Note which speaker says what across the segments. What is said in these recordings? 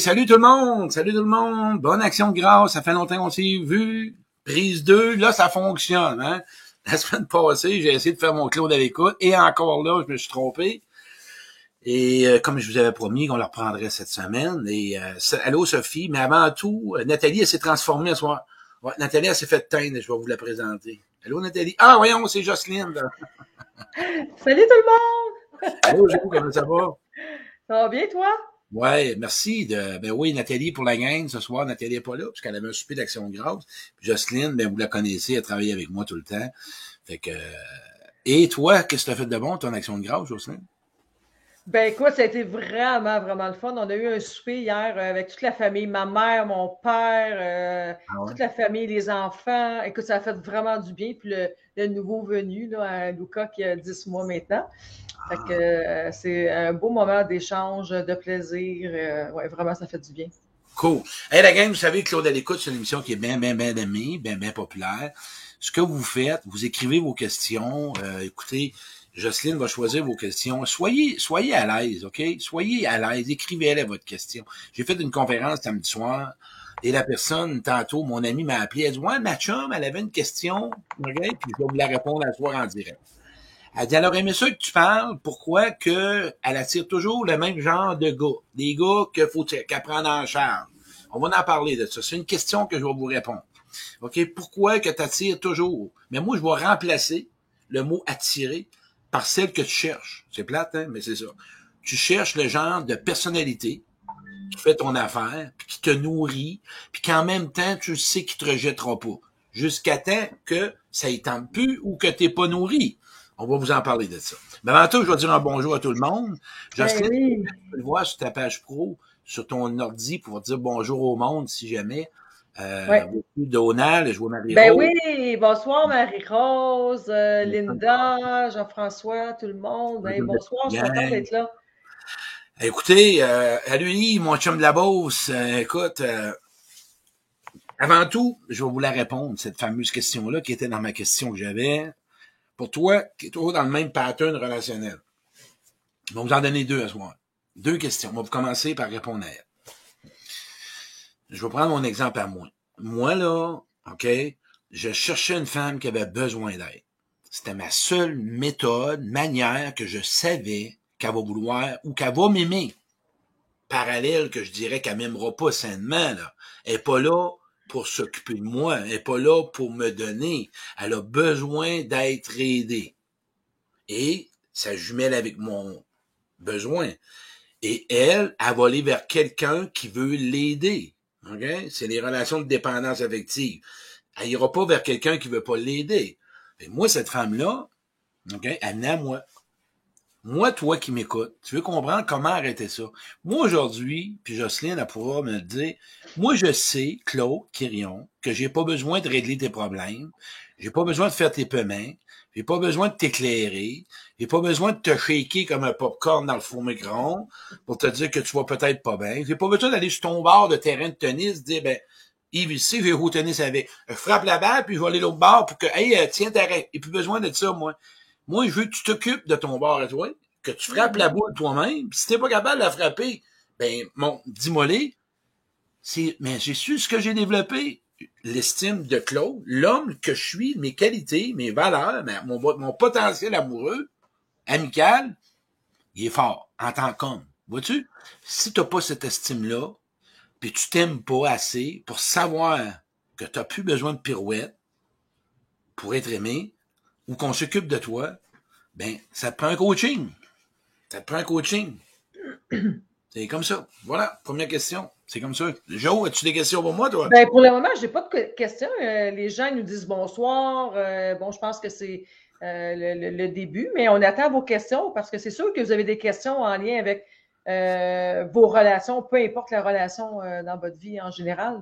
Speaker 1: Salut tout le monde! Salut tout le monde! Bonne action de grâce, ça fait longtemps qu'on s'est vu. Prise 2, là, ça fonctionne, hein? La semaine passée, j'ai essayé de faire mon Claude à l'écoute, et encore là, je me suis trompé. Et euh, comme je vous avais promis qu'on le reprendrait cette semaine. Et euh, allô Sophie, mais avant tout, euh, Nathalie, elle s'est transformée ce soir. Ouais, Nathalie, elle s'est fait teindre, je vais vous la présenter. Allô Nathalie? Ah, voyons, c'est Jocelyne.
Speaker 2: Salut tout le monde!
Speaker 1: allô, Jo, comment ça va?
Speaker 2: Ça va bien, toi?
Speaker 1: Ouais, merci de, ben oui, Nathalie pour la gang ce soir. Nathalie n'est pas là, puisqu'elle avait un souper d'action grâce. Puis Jocelyne, ben vous la connaissez, elle travaille avec moi tout le temps. Fait que, et toi, qu'est-ce que tu as fait de bon, ton action de grâce, Jocelyne?
Speaker 2: Ben écoute, ça a été vraiment, vraiment le fun. On a eu un souper hier euh, avec toute la famille, ma mère, mon père, euh, ah toute la famille, les enfants. Écoute, ça a fait vraiment du bien. Puis le, nouveau venu, là, Luca, qui a 10 mois maintenant. Fait que euh, c'est un beau moment d'échange, de plaisir. ouais, vraiment, ça fait du bien.
Speaker 1: Cool. Hey, la gang, vous savez, Claude à l'écoute, c'est une émission qui est bien, bien, bien aimée, bien, bien populaire. Ce que vous faites, vous écrivez vos questions. écoutez, Jocelyne va choisir vos questions. Soyez, soyez à l'aise, OK? Soyez à l'aise. Écrivez-les votre question. J'ai fait une conférence samedi soir et la personne, tantôt, mon ami m'a appelé. Elle dit, ouais, ma chum, elle avait une question, OK? Puis je vais vous la répondre à soir en direct. Elle dit, alors, aimé ça que tu parles, pourquoi que elle attire toujours le même genre de gars? Des gars qu'il faut qu'elle prenne en charge. On va en parler de ça. C'est une question que je vais vous répondre. OK? Pourquoi que tu attires toujours? Mais moi, je vais remplacer le mot attirer par celle que tu cherches. C'est plate, hein? mais c'est ça. Tu cherches le genre de personnalité qui fait ton affaire, puis qui te nourrit, puis qu'en même temps, tu sais qu'il te rejettera pas. Jusqu'à temps que ça y plus ou que tu n'es pas nourri. On va vous en parler de ça. Mais avant tout, je vais dire un bonjour à tout le monde.
Speaker 2: Ben oui.
Speaker 1: tu peux le voir sur ta page pro, sur ton ordi, pour dire bonjour au monde si jamais. Euh, Donald, je vois Marie-Rose.
Speaker 2: Ben oui, bonsoir Marie-Rose, euh, Linda, Jean-François, tout le monde. Ben, bonsoir, je suis content d'être là.
Speaker 1: Écoutez, euh, lui, mon chum de la Beauce, euh, écoute, euh, avant tout, je vais vous la répondre, cette fameuse question-là qui était dans ma question que j'avais. Pour toi, qui est toujours dans le même pattern relationnel. Je vais vous en donner deux à ce moment. Deux questions. On va commencer par répondre à elle je vais prendre mon exemple à moi. Moi, là, OK, je cherchais une femme qui avait besoin d'aide. C'était ma seule méthode, manière que je savais qu'elle va vouloir ou qu'elle va m'aimer. Parallèle que je dirais qu'elle m'aimera pas sainement, là. Elle est pas là pour s'occuper de moi. Elle est pas là pour me donner. Elle a besoin d'être aidée. Et ça jumelle avec mon besoin. Et elle, elle va aller vers quelqu'un qui veut l'aider. C'est les relations de dépendance affective. Elle ira pas vers quelqu'un qui veut pas l'aider. moi, cette femme-là, OK, elle venait à moi. Moi, toi qui m'écoutes, tu veux comprendre comment arrêter ça? Moi, aujourd'hui, puis Jocelyne, elle pourra me dire, moi, je sais, Claude Quirion, que j'ai pas besoin de régler tes problèmes, j'ai pas besoin de faire tes paiements, j'ai pas besoin de t'éclairer, j'ai pas besoin de te shaker comme un popcorn dans le four micro pour te dire que tu vas peut-être pas bien. J'ai pas besoin d'aller sur ton bord de terrain de tennis, dire, ben, Yves, ici, je vais au tennis avec. Je frappe la balle, puis je vais aller l'autre bord pour que, hey, euh, tiens, t'arrêtes. J'ai plus besoin de ça, moi. Moi, je veux que tu t'occupes de ton bord à toi, que tu frappes la boule toi-même, si t'es pas capable de la frapper, ben, bon, dis-moi C'est, mais j'ai su ce que j'ai développé l'estime de Claude, l'homme que je suis, mes qualités, mes valeurs, mon, potentiel amoureux, amical, il est fort en tant qu'homme. Vois-tu? Si tu n'as pas cette estime-là, puis tu t'aimes pas assez pour savoir que tu n'as plus besoin de pirouette pour être aimé, ou qu'on s'occupe de toi, ben, ça te prend un coaching. Ça te prend un coaching. C'est comme ça. Voilà, première question. C'est comme ça. Jo, as-tu des questions pour moi, toi?
Speaker 2: Ben, pour le moment, je n'ai pas de questions. Euh, les gens nous disent bonsoir. Euh, bon, je pense que c'est euh, le, début, mais on attend vos questions parce que c'est sûr que vous avez des questions en lien avec vos relations, peu importe la relation dans votre vie en général.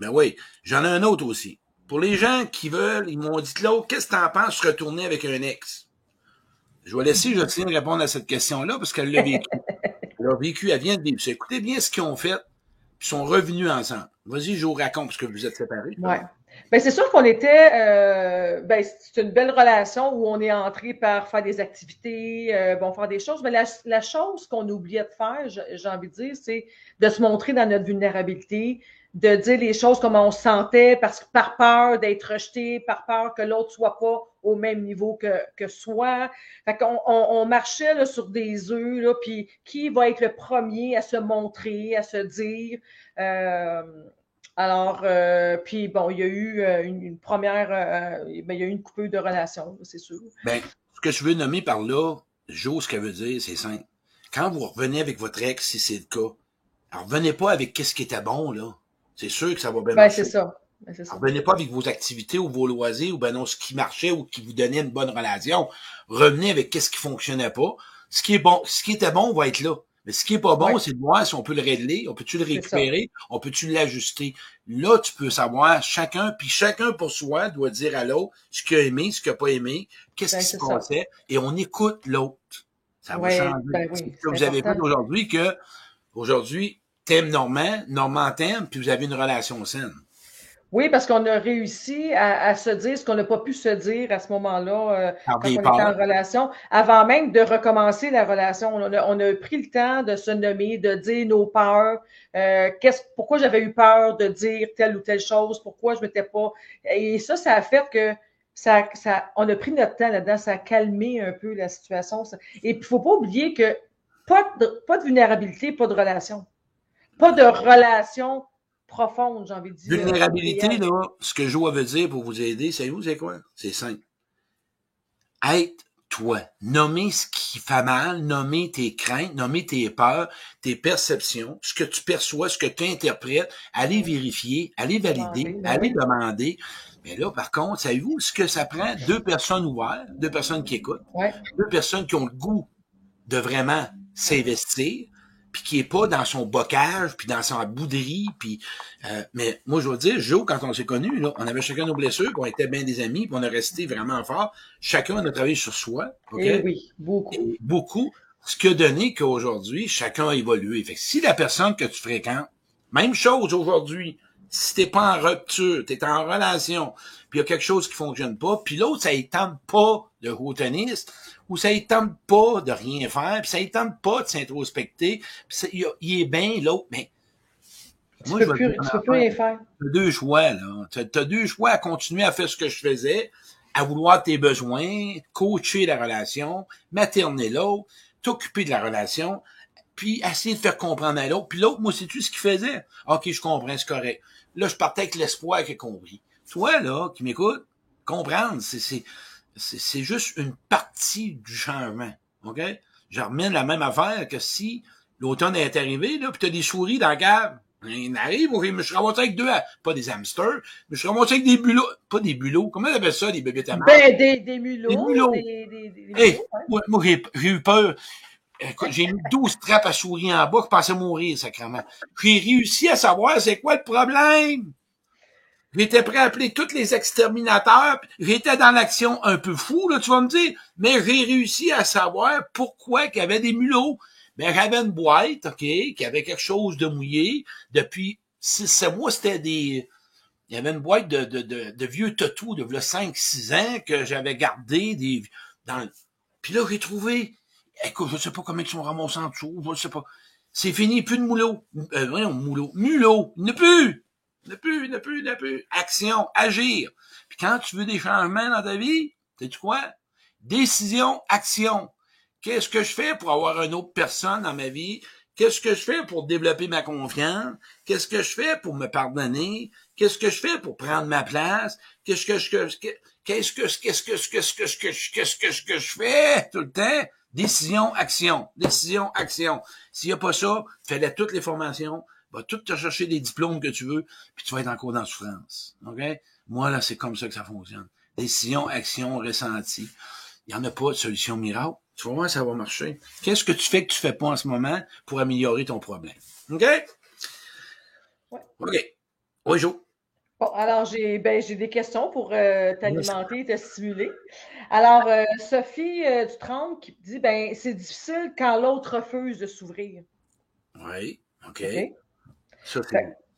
Speaker 1: Ben oui. J'en ai un autre aussi. Pour les gens qui veulent, ils m'ont dit, Claude, qu'est-ce que tu en penses retourner avec un ex? Je vais laisser Jocelyne répondre à cette question-là parce qu'elle l'a vécu. Elle l'a vécu, elle vient de vivre. Écoutez bien ce qu'ils ont fait ils sont revenus ensemble. Vas-y, je vous raconte parce que vous êtes séparés.
Speaker 2: Ouais. Ben, c'est sûr qu'on était, euh, ben, c'est une belle relation où on est entré par faire des activités, euh, bon, faire des choses. Mais la, la chose qu'on oubliait de faire, j'ai envie de dire, c'est de se montrer dans notre vulnérabilité, de dire les choses comme on se sentait parce que par peur d'être rejeté, par peur que l'autre soit pas au même niveau que, que soi. Fait qu'on on, on marchait là, sur des œufs, là, puis qui va être le premier à se montrer, à se dire. Euh, alors, euh, puis bon, il y a eu euh, une, première, euh, ben, il y a eu une coupure de relations, c'est sûr.
Speaker 1: Ben, ce que je veux nommer par là, Jo, ce qu'elle veut dire, c'est simple. Quand vous revenez avec votre ex, si c'est le cas, alors revenez pas avec qu'est-ce qui était bon, là. C'est sûr que ça va bien
Speaker 2: ben, c'est ça. Ben,
Speaker 1: ça. Revenez pas avec vos activités ou vos loisirs ou ben non, ce qui marchait ou qui vous donnait une bonne relation. Revenez avec qu'est-ce qui fonctionnait pas. Ce qui est bon, ce qui était bon va être là. Mais ce qui est pas bon, ouais. c'est de voir si on peut le régler, on peut-tu le récupérer, on peut-tu l'ajuster. Là, tu peux savoir chacun, puis chacun pour soi doit dire à l'autre ce qu'il a aimé, ce qu'il n'a pas aimé, qu'est-ce ben, qui se passait, et on écoute l'autre. Ça va changer.
Speaker 2: Ben oui,
Speaker 1: vous avez vu aujourd'hui que aujourd'hui, t'aimes Normand, Normand t'aime, puis vous avez une relation saine.
Speaker 2: Oui, parce qu'on a réussi à, à, se dire ce qu'on n'a pas pu se dire à ce moment-là euh, quand on était en relation, avant même de recommencer la relation. On a, on a, pris le temps de se nommer, de dire nos peurs, euh, qu'est-ce, pourquoi j'avais eu peur de dire telle ou telle chose, pourquoi je m'étais pas? Et ça, ça a fait que ça, ça, on a pris notre temps là-dedans, ça a calmé un peu la situation. Et il faut pas oublier que pas de, pas de vulnérabilité, pas de relation. Pas de relation profonde, j'ai envie de dire.
Speaker 1: Vulnérabilité, là, ce que Joe veut dire pour vous aider, savez-vous c'est quoi? C'est simple. Être toi. Nommer ce qui fait mal, nommer tes craintes, nommer tes peurs, tes perceptions, ce que tu perçois, ce que tu interprètes, aller vérifier, aller valider, aller demander. Mais là, par contre, savez-vous ce que ça prend? Deux personnes ouvertes, deux personnes qui écoutent,
Speaker 2: ouais.
Speaker 1: deux personnes qui ont le goût de vraiment s'investir, puis qui est pas dans son bocage, puis dans sa bouderie, puis euh, mais moi je veux dire, Joe, quand on s'est connus, là, on avait chacun nos blessures, puis on était bien des amis, puis on a resté vraiment fort. Chacun a travaillé sur soi. Okay?
Speaker 2: Et oui, beaucoup.
Speaker 1: Et beaucoup. Ce qui a donné qu'aujourd'hui, chacun a évolué. Fait que si la personne que tu fréquentes, même chose aujourd'hui, si t'es pas en rupture, t'es en relation, puis il y a quelque chose qui fonctionne pas, puis l'autre, ça tente pas de haut tennis, ou ça ne tente pas de rien faire, puis ça ne tente pas de s'introspecter, puis il, est bien, l'autre, mais...
Speaker 2: Tu moi, peux, plus, tu peux plus rien faire.
Speaker 1: T'as deux choix, là. T'as as deux choix à continuer à faire ce que je faisais, à vouloir tes besoins, coacher la relation, materner l'autre, t'occuper de la relation, puis essayer de faire comprendre à l'autre. Puis l'autre, moi, tout ce qu'il faisait? OK, je comprends, c'est correct. Là, je partais avec l'espoir qu'il a compris. Toi, là, qui m'écoute, comprendre, c'est c'est juste une partie du changement. OK? Je remets la même affaire que si l'automne est arrivé, là, puis t'as des souris dans la cave. Il arrive, je me suis ramassé avec deux, pas des hamsters, mais je suis ramassé avec des bulots. Pas des bulots, comment on appelle ça, des bébés à
Speaker 2: Ben, des, des mulots.
Speaker 1: Des mulots.
Speaker 2: Des, des, des
Speaker 1: hey, mulots, ouais. Moi, moi j'ai eu peur. J'ai mis 12 trappes à souris en bas, je pensais mourir, sacrément. J'ai réussi à savoir c'est quoi le problème. J'étais prêt à appeler tous les exterminateurs. J'étais dans l'action un peu fou, là, tu vas me dire. Mais j'ai réussi à savoir pourquoi qu'il y avait des mulots. Ben, j'avais une boîte, OK, qui avait quelque chose de mouillé. Depuis six, sept mois, c'était des... Il y avait une boîte de, de, de, de vieux tatous de 5-6 ans que j'avais gardé des, dans Puis là, j'ai trouvé... Écoute, je sais pas comment ils sont ramassés en dessous, je sais pas. C'est fini, plus de moulot. Euh, voyons, moulot. Mulot, il plus. Ne plus, ne plus, ne plus. Action, agir. Puis quand tu veux des changements dans ta vie, sais-tu quoi? Décision, action. Qu'est-ce que je fais pour avoir une autre personne dans ma vie? Qu'est-ce que je fais pour développer ma confiance? Qu'est-ce que je fais pour me pardonner? Qu'est-ce que je fais pour prendre ma place? Qu'est-ce que je qu'est-ce que qu'est-ce que qu'est-ce que qu'est-ce que qu'est-ce que je fais tout le temps? Décision, action. Décision, action. S'il n'y a pas ça, fais toutes les formations, va tout te chercher des diplômes que tu veux, puis tu vas être encore dans la souffrance. OK? Moi, là, c'est comme ça que ça fonctionne. Décision, action, ressenti. Il n'y en a pas de solution miracle. Tu vas voir, ça va marcher? Qu'est-ce que tu fais que tu fais pas en ce moment pour améliorer ton problème? OK?
Speaker 2: Ouais.
Speaker 1: OK. Oui, Jo.
Speaker 2: Bon, alors j'ai ben, j'ai des questions pour euh, t'alimenter, te stimuler. Alors, euh, Sophie euh, Dutrampe qui dit ben c'est difficile quand l'autre refuse de s'ouvrir.
Speaker 1: Oui, OK. okay. Ça,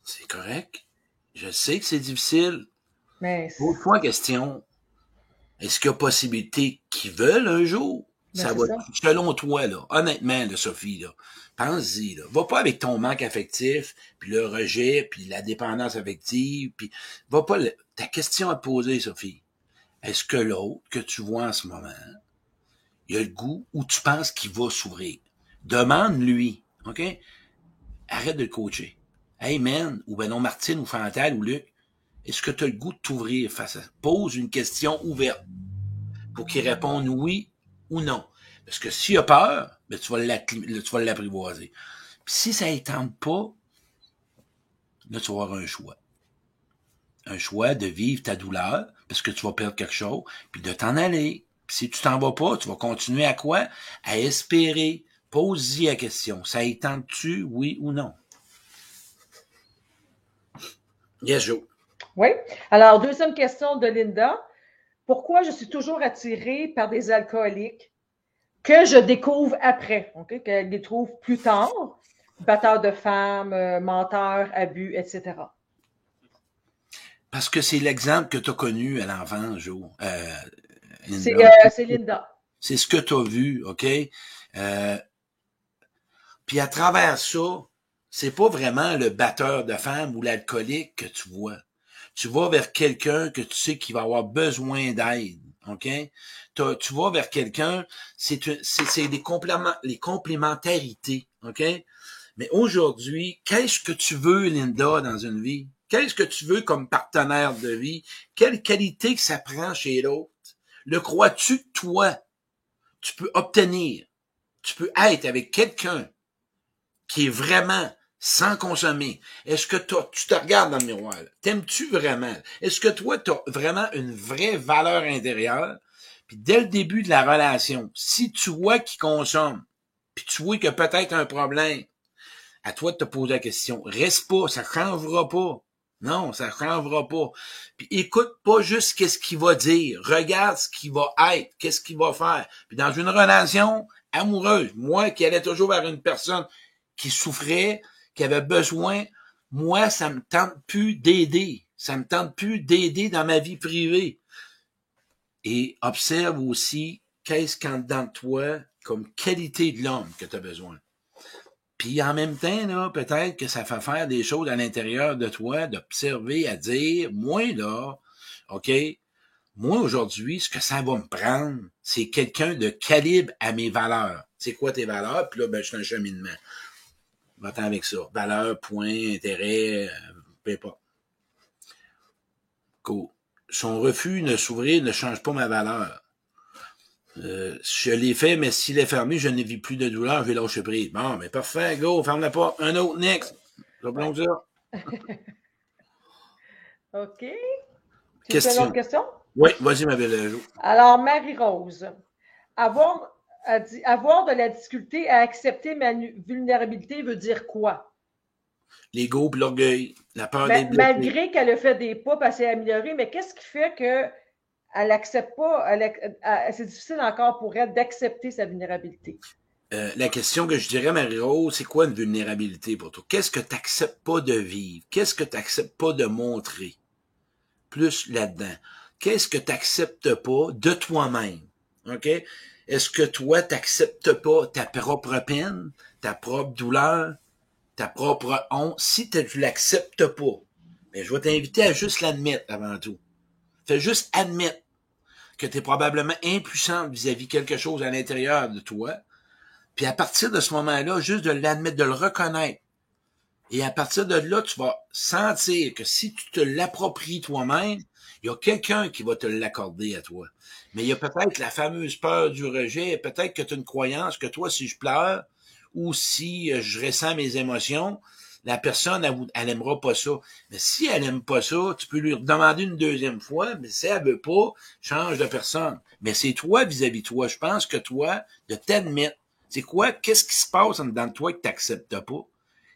Speaker 1: c'est correct. Je sais que c'est difficile.
Speaker 2: Mais
Speaker 1: Autre fois, question, est-ce qu'il y a possibilité qu'ils veulent un jour?
Speaker 2: Ben,
Speaker 1: ça va,
Speaker 2: ça.
Speaker 1: selon toi, là, honnêtement, là, Sophie, là, pense-y, là. Va pas avec ton manque affectif, puis le rejet, puis la dépendance affective, puis va pas, le- ta question à te poser, Sophie. Est-ce que l'autre que tu vois en ce moment, il a le goût ou tu penses qu'il va s'ouvrir? Demande-lui, OK? Arrête de le coacher. Hey man, ou ben non, Martine, ou Fantal, ou Luc, est-ce que tu as le goût de t'ouvrir face à... Pose une question ouverte pour qu'il réponde oui ou non. Parce que s'il a peur, ben tu vas l'apprivoiser. Puis si ça ne tente pas, là, tu vas avoir un choix. Un choix de vivre ta douleur, parce que tu vas perdre quelque chose, puis de t'en aller. Puis si tu t'en vas pas, tu vas continuer à quoi? À espérer. Pose-y la question. Ça y tente-tu, oui ou non? Yes, Joe.
Speaker 2: Oui. Alors, deuxième question de Linda. Pourquoi je suis toujours attirée par des alcooliques que je découvre après, OK? Qu'elle les trouve plus tard, batteurs de femmes, euh, menteurs, abus, etc.
Speaker 1: Parce que c'est l'exemple que tu as connu à l'enfance, Joe. Euh.
Speaker 2: C'est euh, c'est Linda.
Speaker 1: C'est ce que tu as vu, OK? Euh, puis à travers ça, c'est pas vraiment le batteur de femmes ou l'alcoolique que tu vois. Tu vas vers quelqu'un que tu sais qui va avoir besoin d'aide, OK? Tu vas vers quelqu'un, c'est c'est c'est des compléments, les complémentarités, OK? Mais aujourd'hui, qu'est-ce que tu veux, Linda, dans une vie? Qu'est-ce que tu veux comme partenaire de vie? Quelle qualité que ça prend chez l'autre? Le crois-tu toi, tu peux obtenir, tu peux être avec quelqu'un qui est vraiment sans consommer. Est-ce que toi, tu te regardes dans le miroir? T'aimes-tu vraiment? Est-ce que toi, tu as vraiment une vraie valeur intérieure? Puis dès le début de la relation, si tu vois qu'il consomme, puis tu vois qu'il y a peut-être un problème, à toi de te poser la question. Reste pas, ça changera pas. Non, ça changera pas. Puis écoute pas juste qu'est-ce qu'il va dire. Regarde ce qu'il va être, qu'est-ce qu'il va faire. Puis dans une relation amoureuse, moi qui allais toujours vers une personne qui souffrait, qui avait besoin, moi, ça me tente plus d'aider. Ça me tente plus d'aider dans ma vie privée. Et observe aussi qu'est-ce qu'en dedans de toi comme qualité de l'homme que tu as besoin. Puis en même temps, là, peut-être que ça fait faire des choses à l'intérieur de toi, d'observer, à dire, moi, là, OK, moi, aujourd'hui, ce que ça va me prendre, c'est quelqu'un de calibre à mes valeurs. C'est quoi tes valeurs? Puis là, ben, je suis un cheminement. Va-t'en avec ça. Valeurs, points, intérêts, euh, peu importe. Cool. Son refus de s'ouvrir ne change pas ma valeur. Euh, je l'ai fait, mais s'il est fermé, je ne vis plus de douleur, je vais lâcher prise. Bon, mais parfait, go, ferme la porte. Un autre, next. Ça.
Speaker 2: OK. Tu veux
Speaker 1: Question.
Speaker 2: une autre question?
Speaker 1: Oui, vas-y, ma belle.
Speaker 2: Alors, Marie-Rose, avoir, a dit- avoir de la difficulté à accepter ma vulnérabilité veut dire quoi?
Speaker 1: L'ego l'orgueil, la peur
Speaker 2: Ma-
Speaker 1: d'être blessé.
Speaker 2: malgré qu'elle a fait des pas, elle s'est améliorée, mais qu'est-ce qui fait que elle accepte pas, c'est difficile encore pour elle d'accepter sa vulnérabilité?
Speaker 1: Euh, la question que je dirais, Marie-Rose, c'est quoi une vulnérabilité pour toi? Qu'est-ce que tu n'acceptes pas de vivre? Qu'est-ce que tu n'acceptes pas de montrer? Plus là-dedans? Qu'est-ce que tu n'acceptes pas de toi-même? OK? Est-ce que toi, tu n'acceptes pas ta propre peine, ta propre douleur, ta propre honte? Si tu l'acceptes pas, ben, je vais t'inviter à juste l'admettre avant tout. Fais juste admettre que tu es probablement impuissant vis-à-vis quelque chose à l'intérieur de toi. Puis à partir de ce moment-là, juste de l'admettre, de le reconnaître. Et à partir de là, tu vas sentir que si tu te l'appropries toi-même, il y a quelqu'un qui va te l'accorder à toi. Mais il y a peut-être la fameuse peur du rejet, peut-être que tu as une croyance que toi, si je pleure ou si euh, je ressens mes émotions, la personne, elle, elle aimera pas ça. Mais si elle aime pas ça, tu peux lui demander une deuxième fois, mais si elle veut pas, change de personne. Mais c'est toi vis-à-vis de toi. Je pense que toi, de t'admettre, c'est quoi, qu'est-ce qui se passe en dedans de toi que tu n'acceptes pas?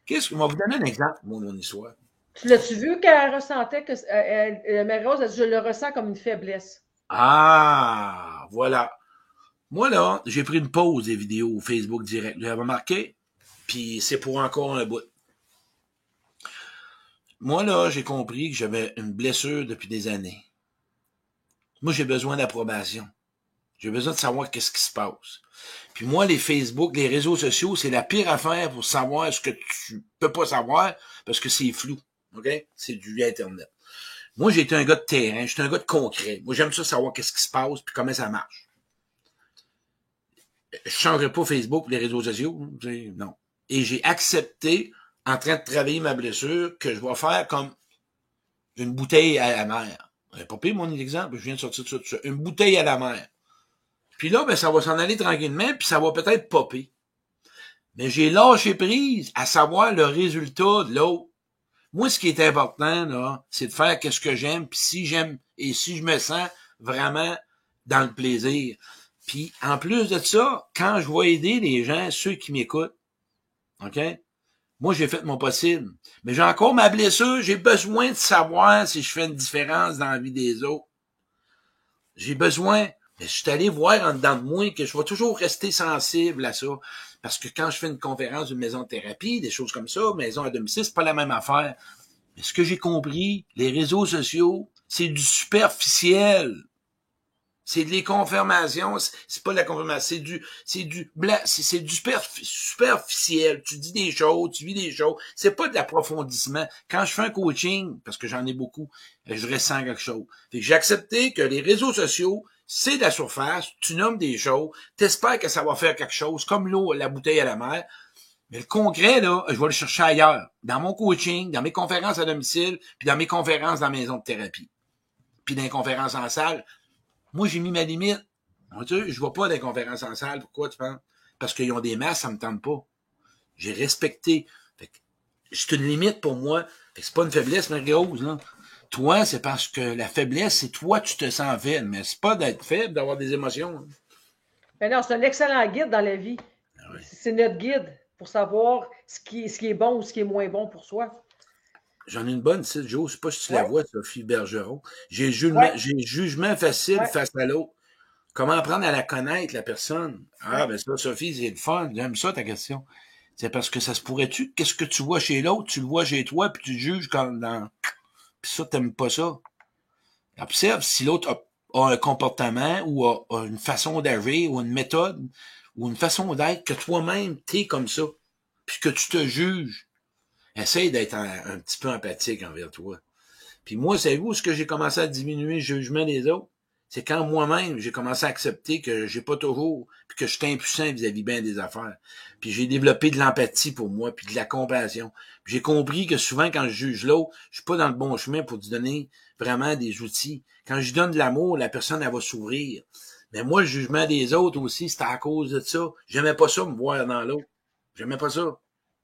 Speaker 1: Qu'est-ce que, on va vous donner un exemple, moi, mon histoire.
Speaker 2: Tu l'as-tu vu qu'elle ressentait que, euh, elle- euh, Marie-Rose, elle dit, je le ressens comme une faiblesse.
Speaker 1: Ah, voilà. Moi, là, j'ai pris une pause des vidéos Facebook direct. Vous avez remarqué? Puis c'est pour encore un bout. moi, là, j'ai compris que j'avais une blessure depuis des années. Moi, j'ai besoin d'approbation. J'ai besoin de savoir qu'est-ce qui se passe. Puis moi, les Facebook, les réseaux sociaux, c'est la pire affaire pour savoir ce que tu peux pas savoir parce que c'est flou. OK? C'est du Internet. Moi, j'ai été un gars de terrain, j'étais un gars de concret. Moi, j'aime ça savoir qu'est-ce qui se passe puis comment ça marche. Je changerai pas Facebook, les réseaux sociaux, non. Et j'ai accepté, en train de travailler ma blessure, que je vais faire comme une bouteille à la mer. Pas pire mon exemple, je viens de sortir de ça. Une bouteille à la mer. Puis là, ben, ça va s'en aller tranquillement, puis ça va peut-être popper. Mais j'ai lâché prise à savoir le résultat de l'autre. Moi, ce qui est important, là, c'est de faire qu'est-ce que j'aime, puis si j'aime et si je me sens vraiment dans le plaisir. Puis en plus de ça, quand je vais aider les gens, ceux qui m'écoutent, OK? Moi, j'ai fait mon possible. Mais j'ai encore ma blessure. J'ai besoin de savoir si je fais une différence dans la vie des autres. J'ai besoin mais je suis allé voir en dedans de moi que je vais toujours rester sensible à ça. Parce que quand je fais une conférence d'une maison de thérapie, des choses comme ça, maison à domicile, c'est pas la même affaire. Mais ce que j'ai compris, les réseaux sociaux, c'est du superficiel. C'est des confirmations, c'est pas de la confirmation, c'est du, c'est du c'est du superficiel. Tu dis des choses, tu vis des choses. C'est pas de l'approfondissement. Quand je fais un coaching, parce que j'en ai beaucoup, je ressens quelque chose. j'ai accepté que les réseaux sociaux, c'est de la surface, tu nommes des choses, t'espères que ça va faire quelque chose, comme l'eau, la bouteille à la mer. Mais le concret, là, je vais le chercher ailleurs. Dans mon coaching, dans mes conférences à domicile, puis dans mes conférences dans la maison de thérapie. Puis dans les conférences en salle. Moi, j'ai mis ma limite. Je vois pas des conférences en salle. Pourquoi tu penses? Parce qu'ils ont des masses, ça me tente pas. J'ai respecté. c'est une limite pour moi. c'est pas une faiblesse, mais rose, là. Toi, c'est parce que la faiblesse, c'est toi, tu te sens faible, mais c'est pas d'être faible, d'avoir des émotions.
Speaker 2: Mais non, c'est un excellent guide dans la vie. Ah c'est notre guide pour savoir ce qui, ce qui est bon ou ce qui est moins bon pour soi.
Speaker 1: J'en ai une bonne, tu Joe. Je sais pas si tu la vois, Sophie Bergeron. J'ai jugement, jugement facile face à l'autre. Comment apprendre à la connaître, la personne? Ah, ben ça, Sophie, c'est le fun. J'aime ça, ta question. C'est parce que ça se pourrait-tu? Qu'est-ce que tu vois chez l'autre? Tu le vois chez toi, puis tu juges comme dans ça, t'aimes pas ça. Observe si l'autre a, un comportement ou a, une façon d'agir ou une méthode ou une façon d'être que toi-même, t'es comme ça. Puis que tu te juges. Essaye d'être un, petit peu empathique envers toi. Puis moi, savez-vous ce que j'ai commencé à diminuer le jugement des autres? C'est quand moi-même, j'ai commencé à accepter que j'ai pas toujours, puis que je suis impuissant vis-à-vis bien des affaires. Puis j'ai développé de l'empathie pour moi, puis de la compassion. J'ai compris que souvent, quand je juge l'autre, je suis pas dans le bon chemin pour lui donner vraiment des outils. Quand je donne de l'amour, la personne, elle va s'ouvrir. Mais moi, le jugement des autres aussi, c'était à cause de ça. J'aimais pas ça, me voir dans l'autre. J'aimais pas ça.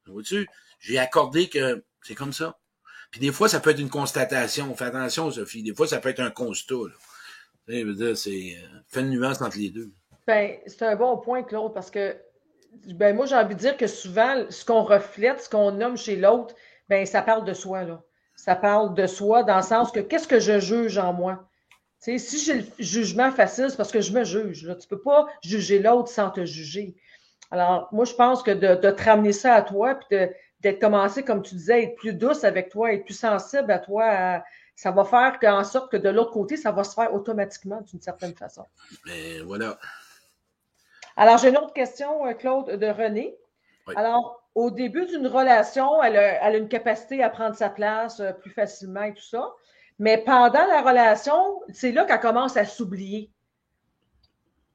Speaker 1: Vois-tu? J'ai accordé que c'est comme ça. Puis des fois, ça peut être une constatation. Fais attention, Sophie. Des fois, ça peut être un constat. Là c'est euh, fait une nuance entre les deux.
Speaker 2: Ben, c'est un bon point, Claude, parce que ben, moi, j'ai envie de dire que souvent, ce qu'on reflète, ce qu'on nomme chez l'autre, ben, ça parle de soi, là. Ça parle de soi dans le sens que qu'est-ce que je juge en moi? si j'ai le jugement facile, c'est parce que je me juge. Là. Tu ne peux pas juger l'autre sans te juger. Alors, moi, je pense que de, te ramener ça à toi, puis d'être commencé, comme tu disais, être plus douce avec toi, être plus sensible à toi, à, ça va faire en sorte que de l'autre côté, ça va se faire automatiquement d'une certaine façon.
Speaker 1: Mais ben, voilà.
Speaker 2: Alors, j'ai une autre question, euh, Claude, de René. Alors, au début d'une relation, elle a, une capacité à prendre sa place euh, plus facilement et tout ça. Mais pendant la relation, c'est là qu'elle commence à s'oublier.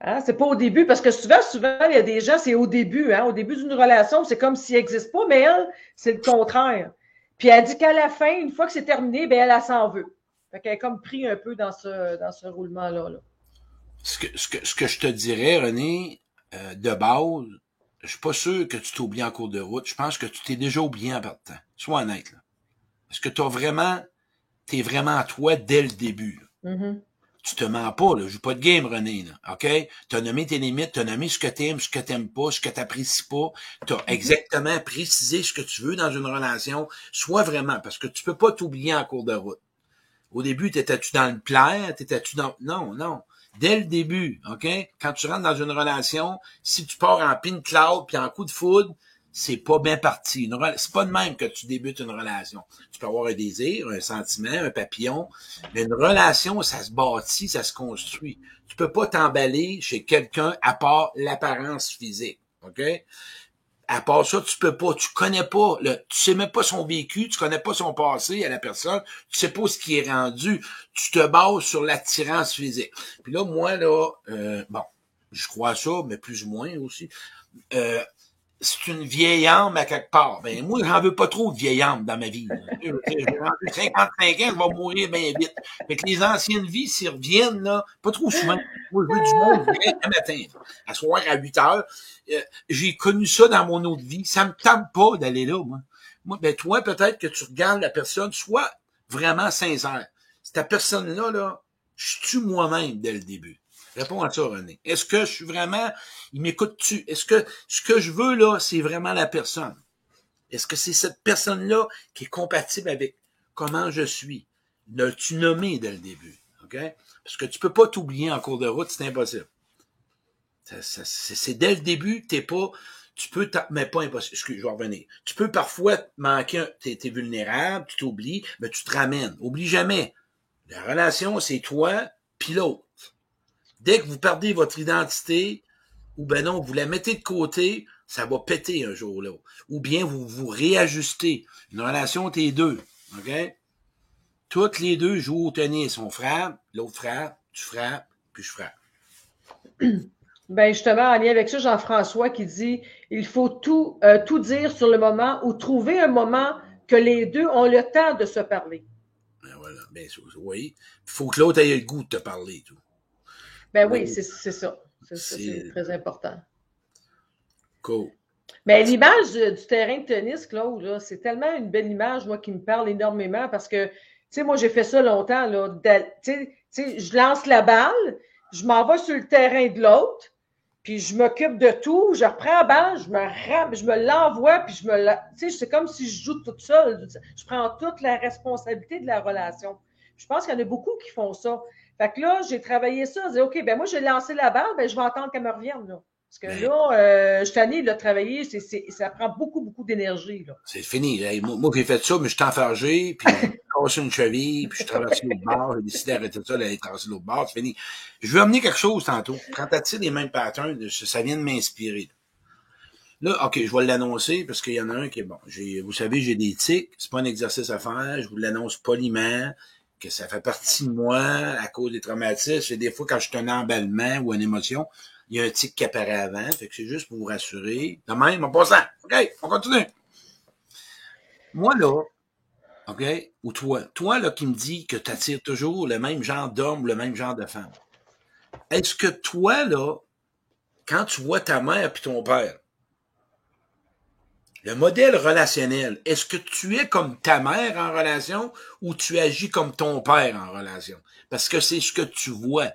Speaker 2: Hein? C'est pas au début, parce que souvent, souvent, il y a des gens, c'est au début. Hein? Au début d'une relation, c'est comme s'il n'existe pas, mais elle, c'est le contraire. Puis elle dit qu'à la fin, une fois que c'est terminé, ben elle, elle s'en veut. Fait qu'elle est comme pris un peu dans ce, dans ce roulement-là. Là.
Speaker 1: Ce, que, ce, que, ce que je te dirais, René, euh, de base, je suis pas sûr que tu t'oublies en cours de route. Je pense que tu t'es déjà oublié en partant. Sois honnête. Là. Est-ce que tu as vraiment, t'es vraiment à toi dès le début. Mm-hmm tu te mens pas, là. Joue pas de game, René, là. OK? T'as nommé tes limites, t'as nommé ce que t'aimes, ce que t'aimes pas, ce que t'apprécies pas. T'as mhm. exactement précisé ce que tu veux dans une relation. Sois vraiment, parce que tu peux pas t'oublier en cours de route. Au début, t'étais-tu dans le plaire? T'étais-tu dans... Non, non. Dès le début, OK? Quand tu rentres dans une relation, si tu pars en pin cloud puis en coup de foudre, c'est pas bien parti. C'est pas de même que tu débutes une relation. Tu peux avoir un désir, un sentiment, un papillon, mais une relation, ça se bâtit, ça se construit. Tu peux pas t'emballer chez quelqu'un à part l'apparence physique. OK? À part ça, tu peux pas, tu connais pas, le, tu sais même pas son vécu, tu connais pas son passé à la personne, tu sais pas ce qui est rendu, tu te bases sur l'attirance physique. Puis là, moi, là, euh, bon, je crois ça, mais plus ou moins aussi. Euh, c'est une vieille âme à quelque part. Ben, moi, j'en veux pas trop de vieille âme dans ma vie. J'ai 55 ans, je vais mourir bien vite. Fait que les anciennes vies, s'y reviennent, là, pas trop souvent. Je veux du monde un matin, à soir à 8 heures. Euh, j'ai connu ça dans mon autre vie. Ça me tente pas d'aller là, moi. Moi, ben, toi, peut-être que tu regardes la personne, soit vraiment sincère. Cette personne-là, là, je suis moi-même dès le début. Réponds à ça, René. Est-ce que je suis vraiment, il m'écoute-tu? Est-ce que ce que je veux, là, c'est vraiment la personne? Est-ce que c'est cette personne-là qui est compatible avec comment je suis? L'as-tu nommé dès le début? OK? Parce que tu peux pas t'oublier en cours de route, c'est impossible. c'est dès le début, t'es pas, tu peux, mais pas impossible. Excuse, je vais revenir. Tu peux parfois manquer, t'es es vulnérable, tu t'oublies, mais tu te ramènes. Oublie jamais. La relation, c'est toi, pilote. Dès que vous perdez votre identité, ou ben non, vous la mettez de côté, ça va péter un jour là. Ou bien vous vous réajustez. Une relation, t'es deux. OK? Toutes les deux jouent au tennis. On frappe, l'autre frappe, tu frappes, puis je frappe.
Speaker 2: Ben justement, en lien avec ça, Jean-François qui dit il faut tout, euh, tout dire sur le moment ou trouver un moment que les deux ont le temps de se parler.
Speaker 1: Ben voilà, ben oui. Il faut que l'autre ait le goût de te parler. Tout.
Speaker 2: Ben oui, c'est ça. C'est très important.
Speaker 1: Cool.
Speaker 2: Mais l'image du, terrain de tennis, Claude, c'est tellement une belle image, moi, qui me parle énormément parce que, tu sais, moi, j'ai fait ça longtemps, là. Tu sais, je lance la balle, je m'en vais sur le terrain de l'autre, puis je m'occupe de tout, je reprends la balle, je me rappe, je me l'envoie, puis je me la... Tu sais, c'est comme si je joue toute seule. Je prends toute la responsabilité de la relation. Je pense qu'il y en a beaucoup qui font ça. Fait que là, j'ai travaillé ça. J'ai dit, OK, ben moi, j'ai lancé la barre, ben je vais attendre qu'elle me revienne. Là. Parce que ben. là, euh, je ai de travailler, c'est, ça prend beaucoup, beaucoup d'énergie. Là.
Speaker 1: C'est fini. moi, j'ai fait ça, mais je suis enfargé, puis j'ai cassé une cheville, puis je traversé l'autre bord, j'ai décidé d'arrêter ça, d'aller traverser l'autre bord, c'est fini. Je veux amener quelque chose tantôt. Quand t'as les mêmes patterns, ça vient de m'inspirer. Là, OK, je vais l'annoncer parce qu'il y en a un qui est bon. J'ai, vous savez, j'ai des tics. C'est pas un exercice à faire. Je vous l'annonce poliment que ça fait partie de moi à cause des traumatismes. Et des fois, quand je un emballement ou une émotion, il y a un tic qui apparaît avant. Fait que c'est juste pour vous rassurer. De même, en passant. OK, on continue. Moi, là, OK, ou toi, toi, là, qui me dis que tu attires toujours le même genre d'homme, le même genre de femme. Est-ce que toi, là, quand tu vois ta mère puis ton père, le modèle relationnel, est-ce que tu es comme ta mère en relation ou tu agis comme ton père en relation? Parce que c'est ce que tu vois.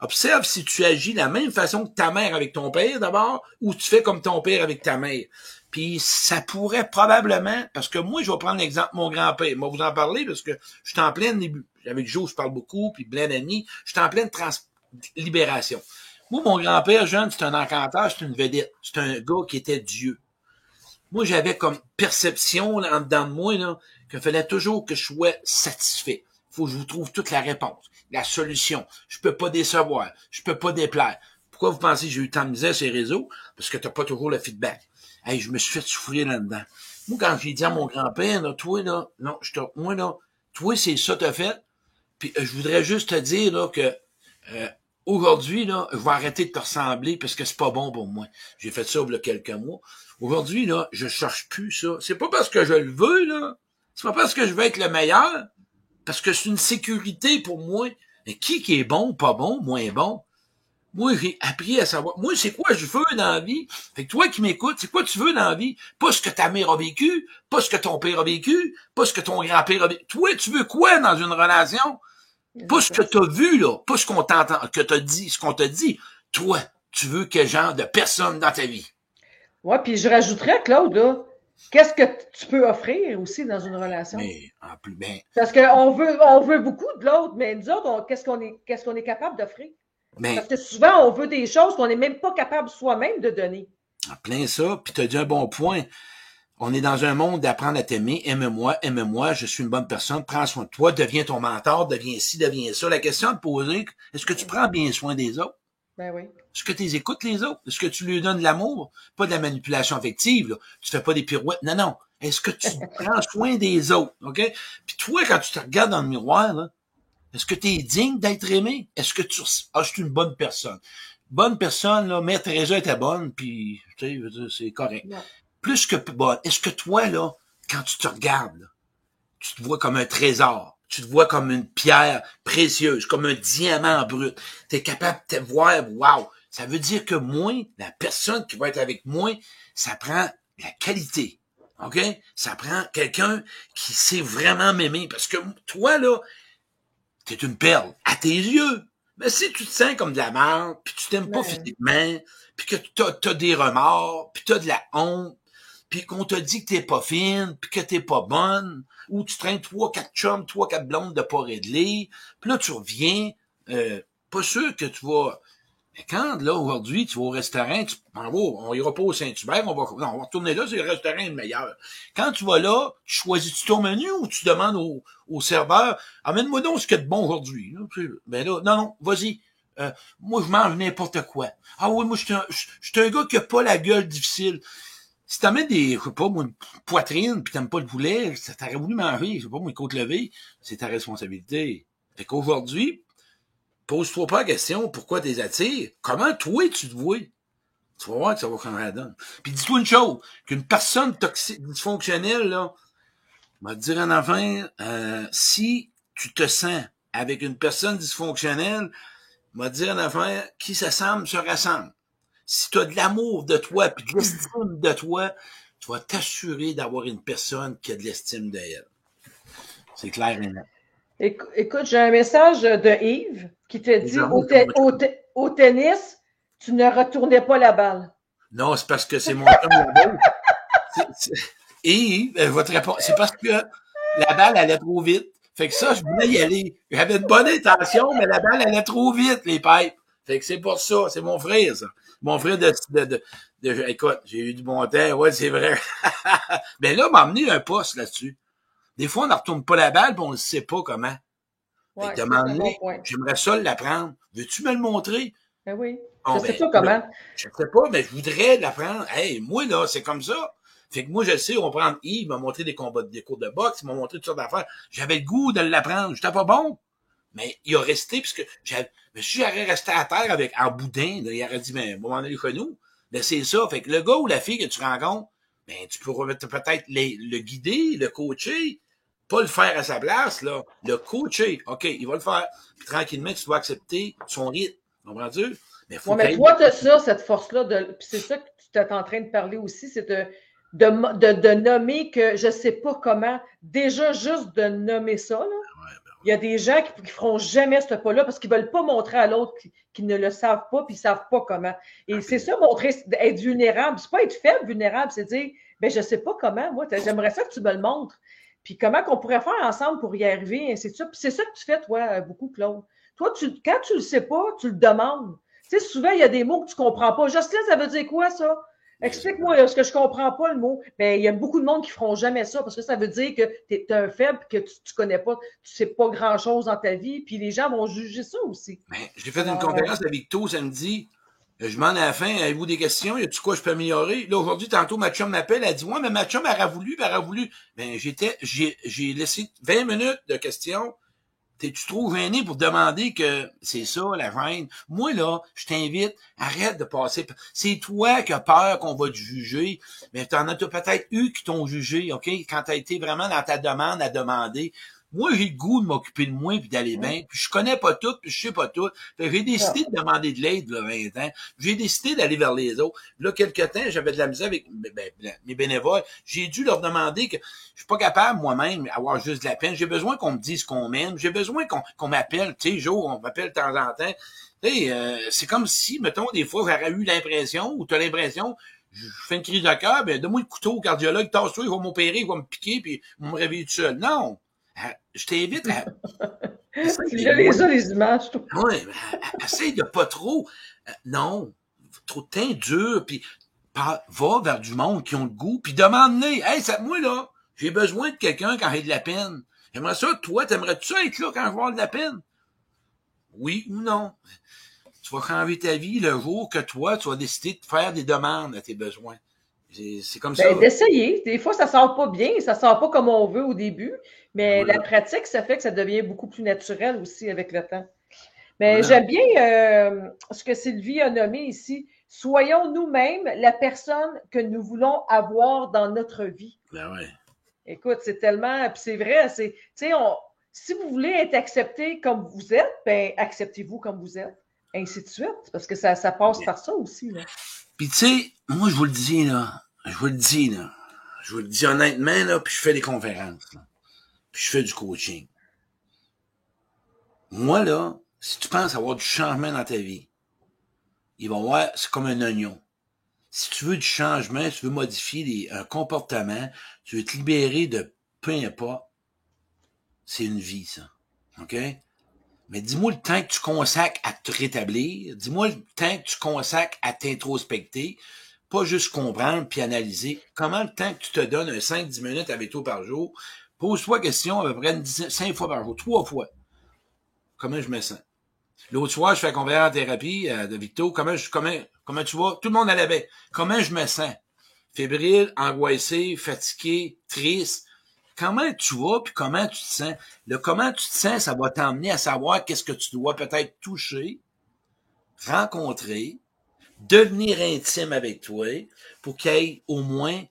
Speaker 1: Observe si tu agis de la même façon que ta mère avec ton père d'abord ou tu fais comme ton père avec ta mère. Puis ça pourrait probablement, parce que moi, je vais prendre l'exemple de mon grand-père. Moi, vous en parler parce que je suis en pleine début. Avec Joe, je parle beaucoup, puis plein d'amis. Je suis en pleine libération. Moi, mon grand-père jeune, c'est un encanteur, c'est une vedette. C'est un gars qui était Dieu moi, j'avais comme perception là, en dedans de moi là, qu'il fallait toujours que je sois satisfait. faut que je vous trouve toute la réponse, la solution. Je peux pas décevoir, je peux pas déplaire. Pourquoi vous pensez que j'ai eu tant de misère sur les réseaux? Parce que t'as pas toujours le feedback. Hey, je me suis fait souffrir là-dedans. Moi, quand j'ai dit à mon grand-père, là, toi, là, non, je te, moi, là, toi, c'est ça t'as fait. Puis euh, je voudrais juste te dire là, que euh, aujourd'hui, là, je vais arrêter de te ressembler parce que c'est pas bon pour moi. J'ai fait ça il y a quelques mois. Aujourd'hui, là, je cherche plus ça. C'est pas parce que je le veux, là. C'est pas parce que je veux être le meilleur. Parce que c'est une sécurité pour moi. Mais qui qui est bon, pas bon, moins bon? Moi, j'ai appris à savoir. Moi, c'est quoi je veux dans la vie? Fait que toi qui m'écoutes, c'est quoi tu veux dans la vie? Pas ce que ta mère a vécu, pas ce que ton père a vécu, pas ce que ton grand-père a vécu. Toi, tu veux quoi dans une relation? Pas ce que t'as vu, là. Pas ce qu'on t'entend, que t'as dit, ce qu'on t'a dit. Toi, tu veux quel genre de personne dans ta vie?
Speaker 2: Ouais, puis je rajouterais, Claude, là, qu'est-ce que tu peux offrir aussi dans une relation?
Speaker 1: Mais en plus, bien.
Speaker 2: Parce qu'on veut, on veut beaucoup de l'autre, mais nous autres, qu'est-ce qu'on est, qu'est-ce qu'on est capable d'offrir? Parce que souvent, on veut des choses qu'on n'est même pas capable soi-même de donner.
Speaker 1: En plein ça, puis tu as dit un bon point. On est dans un monde d'apprendre à t'aimer. Aime-moi, aime-moi, je suis une bonne personne, prends soin de toi, deviens ton mentor, deviens ci, deviens ça. La question à te poser, est-ce que tu prends bien soin des autres?
Speaker 2: Ben oui.
Speaker 1: Est-ce que tu les écoutes les autres? Est-ce que tu lui donnes de l'amour? Pas de la manipulation affective, là. Tu fais pas des pirouettes. Non, non. Est-ce que tu prends soin des autres? OK? Puis toi, quand tu te regardes dans le miroir, là, est-ce que tu es digne d'être aimé? Est-ce que tu ah, je suis une bonne personne? Bonne personne, là, Mère Teresa était bonne, puis tu sais, c'est correct. Plus que bonne, est-ce que toi, là, quand tu te regardes, tu te vois comme un trésor, tu te vois comme une pierre précieuse, comme un diamant brut. Tu es capable de te voir, wow! Ça veut dire que moi, la personne qui va être avec moi, ça prend la qualité. OK? Ça prend quelqu'un qui sait vraiment m'aimer. Parce que toi, là, t'es une perle à tes yeux. Mais si tu te sens comme de la merde, puis tu t'aimes pas physiquement, puis que t'as as des remords, puis t'as de la honte, puis qu'on te dit que t'es pas fine, puis que t'es pas bonne, ou tu traînes trois, quatre chums, trois, quatre blondes de pas régler, puis là, tu reviens, euh, pas sûr que tu vas mais quand, là, aujourd'hui, tu vas au restaurant, tu, on, va, on ira pas au Saint-Hubert, on va, non, on va retourner là, c'est le restaurant le meilleur. Quand tu vas là, tu choisis ton menu ou tu demandes au, au serveur, amène-moi donc ce qu'il y a de bon aujourd'hui. Ben là, non, non, vas-y. Euh, moi, je mange n'importe quoi. Ah oui, moi, je suis un, un, gars qui a pas la gueule difficile. Si t'amènes des, je sais pas, moi, une poitrine, pis t'aimes pas le poulet, ça t'aurais voulu manger, je sais pas, moi, côte levée, c'est ta responsabilité. Fait qu'aujourd'hui, Pose-toi pas la question pourquoi t'es attires. Comment toi tu te vois? Tu vas voir que ça va changer la donne. Puis dis-toi une chose, qu'une personne toxique, dysfonctionnelle, là, va te dire en enfin, euh, si tu te sens avec une personne dysfonctionnelle, va te dire en enfin, qui s'assemble se rassemble. Si tu as de l'amour de toi puis de l'estime de toi, tu vas t'assurer d'avoir une personne qui a de l'estime d'elle. C'est clair et net.
Speaker 2: Écoute, j'ai un message de Yves qui te dit au, tennis, tu ne retournais pas la balle.
Speaker 1: Non, c'est parce que c'est mon Et euh, votre réponse, c'est parce que la balle allait trop vite. Fait que ça, je voulais y aller. J'avais de bonnes intentions, mais la balle allait trop vite, les pipes. Fait que c'est pour ça. C'est mon frère, ça. Mon frère de, de, de, écoute, j'ai eu du bon temps. Ouais, c'est vrai. mais là, m'a amené un poste là-dessus. Des fois, on ne retourne pas la balle, puis on ne sait pas comment. Ouais, j'aimerais ça l'apprendre. Veux-tu me le montrer?
Speaker 2: Ben oui. je sais pas comment.
Speaker 1: Je sais pas, mais je voudrais l'apprendre. Hey, moi, là, c'est comme ça. Fait que moi, je sais, on prend Yves, il m'a montré des combats, des cours de boxe, il m'a montré toutes sortes d'affaires. J'avais le goût de l'apprendre. J'étais pas bon. Mais il a resté, puisque j'avais, mais si j'aurais resté à terre avec, en boudin, il aurait dit, ben, on va aller chez nous. Ben, c'est ça. Fait que le gars ou la fille que tu rencontres, ben, tu pourrais peut-être le guider, le coacher, pas le faire à sa place, là, le coacher. OK, il va le faire. Puis tranquillement, tu dois accepter son rythme. Comprends-tu?
Speaker 2: Mais, faut mais toi, tu as ça, cette force-là. De... c'est ça que tu es en train de parler aussi, c'est de, de, de, nommer que je ne sais pas comment. Déjà, juste de nommer ça, là. Il y a des gens qui ne feront jamais ce pas-là parce qu'ils ne veulent pas montrer à l'autre qu'ils ne le savent pas puis ils ne savent pas comment. Et c'est ça, montrer, être vulnérable. C'est pas être faible, vulnérable, c'est dire, ben, je ne sais pas comment, moi, j'aimerais ça que tu me le montres. Puis comment qu'on pourrait faire ensemble pour y arriver, c'est ça. Puis c'est ça que tu fais, toi, euh, beaucoup, Claude. Toi, tu, quand tu le sais pas, tu le demandes. Tu sais, souvent, il y a des mots que tu comprends pas. Jocelyne, ça veut dire quoi, ça? Explique-moi ce que je comprends pas le mot? Ben, il y a beaucoup de monde qui feront jamais ça parce que ça veut dire que tu es, un faible que tu, tu connais pas, tu sais pas grand chose dans ta vie, puis les gens vont juger ça aussi.
Speaker 1: Ben, j'ai fait une ah, conférence avec Victo samedi. Je m'en ai à la fin. Avez-vous des questions? Y a-tu quoi je peux améliorer? Là, aujourd'hui, tantôt, ma chum m'appelle. Elle dit, ouais, mais ma chum, elle a voulu, elle a voulu. Ben, j'étais, j'ai, j'ai laissé 20 minutes de questions. T'es-tu trop gêné pour demander que c'est ça, la reine? Moi, là, je t'invite, arrête de passer. C'est toi qui as peur qu'on va te juger. Mais t'en as peut-être eu qui t'ont jugé, OK? Quand t'as été vraiment dans ta demande à demander. Moi, j'ai le goût de m'occuper de moi puis d'aller bien. Puis je connais pas tout, puis je sais pas tout. j'ai décidé de demander de l'aide, là, 20 ans. J'ai décidé d'aller vers les autres. Là, quelque temps, j'avais de la misère avec ben, mes bénévoles. J'ai dû leur demander que je suis pas capable moi-même d'avoir juste de la peine. J'ai besoin qu'on me dise qu'on m'aime. J'ai besoin qu'on m'appelle. Tu sais, Joe, on m'appelle de temps en temps. Euh, c'est comme si, mettons, des fois, j'aurais eu l'impression, ou tu as l'impression, je fais une crise de cœur, ben, donne-moi le couteau au cardiologue, tasse-toi, il va m'opérer, il va me piquer, puis il va me réveiller tout seul. Non! Je t'invite à.
Speaker 2: J'ai les, les images,
Speaker 1: toi. Oui, essaye de pas trop. Euh, non, trop de teint dur, puis va vers du monde qui ont le goût, puis demande-les, hey, ça, moi, là, j'ai besoin de quelqu'un quand j'ai de la peine. J'aimerais ça, toi, t'aimerais-tu ça être là quand je vais avoir de la peine? Oui ou non? Tu vas changer ta vie le jour que toi, tu vas décider de faire des demandes à tes besoins. C'est comme ben,
Speaker 2: ça. D'essayer. Des fois, ça sort pas bien, ça sort pas comme on veut au début, mais la pratique, ça fait que ça devient beaucoup plus naturel aussi avec le temps. Mais j'aime bien euh, ce que Sylvie a nommé ici. Soyons nous-mêmes la personne que nous voulons avoir dans notre vie.
Speaker 1: Ben ouais.
Speaker 2: Écoute, c'est tellement. Puis c'est vrai, c'est. Tu sais, si vous voulez être accepté comme vous êtes, ben acceptez-vous comme vous êtes. Ainsi de suite. Parce que ça, ça passe par ça aussi. Là.
Speaker 1: Puis tu sais, moi je vous le dis là, je vous le dis là, je vous le dis honnêtement là, puis je fais des conférences, puis je fais du coaching. Moi là, si tu penses avoir du changement dans ta vie, il va voir, c'est comme un oignon. Si tu veux du changement, tu veux modifier un comportement, tu veux te libérer de peu importe, c'est une vie, ça. OK? Mais dis-moi le temps que tu consacres à te rétablir, dis-moi le temps que tu consacres à t'introspecter, pas juste comprendre puis analyser. Comment le temps que tu te donnes un 5-10 minutes avec toi par jour, pose-toi question à peu près 5 fois par jour, trois fois. Comment je me sens? L'autre soir, je fais conférence en thérapie euh, de Victo. Comment, je, comment, comment tu vas? Tout le monde à la baie. Comment je me sens? Fébrile, angoissé, fatigué, triste comment tu vas puis comment tu te sens. Le comment tu te sens, ça va t'emmener à savoir qu'est-ce que tu dois peut-être toucher, rencontrer, devenir intime avec toi pour qu'il y ait au moins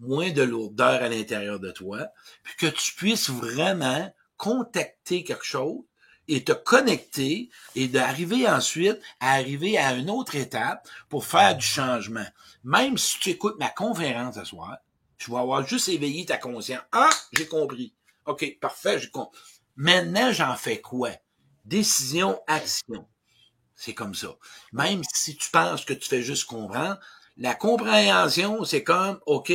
Speaker 1: moins de lourdeur à l'intérieur de toi, puis que tu puisses vraiment contacter quelque chose et te connecter et d'arriver ensuite à arriver à une autre étape pour faire du changement. Même si tu écoutes ma conférence ce soir, tu vas avoir juste éveillé ta conscience. Ah, j'ai compris. OK, parfait, j'ai compris. Maintenant, j'en fais quoi? Décision, action. C'est comme ça. Même si tu penses que tu fais juste comprendre, la compréhension, c'est comme, OK,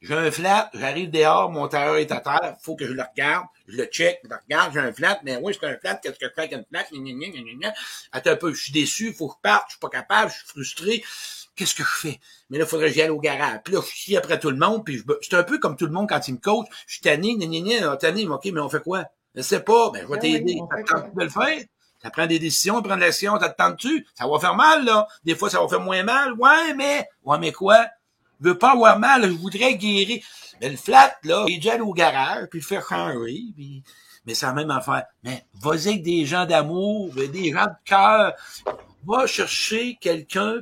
Speaker 1: j'ai un flat, j'arrive dehors, mon tailleur est à terre, faut que je le regarde, je le check, je le regarde, j'ai un flat, mais oui, c'est un flat, qu'est-ce que je fais avec une flat? Attends un peu, je suis déçu, faut que je parte, je suis pas capable, je suis frustré qu'est-ce que je fais? Mais là, il faudrait que j'y aille au garage. Puis là, je chie après tout le monde, puis je... c'est un peu comme tout le monde quand il me coach. Je suis tanné, gna, tanné, OK, mais on fait quoi? Je sais pas, ben, je vais t'aider. Ça te de le faire? Ça prend des décisions, prendre l'action, ça te tente-tu? Ça va faire mal, là. Des fois, ça va faire moins mal. Ouais, mais, ouais, mais quoi? Je veux pas avoir mal, je voudrais guérir. Mais le flat, là, il est déjà allé au garage, puis le faire changer, puis... Mais c'est la même affaire. Mais vas-y avec des gens d'amour, des gens de cœur. Va chercher quelqu'un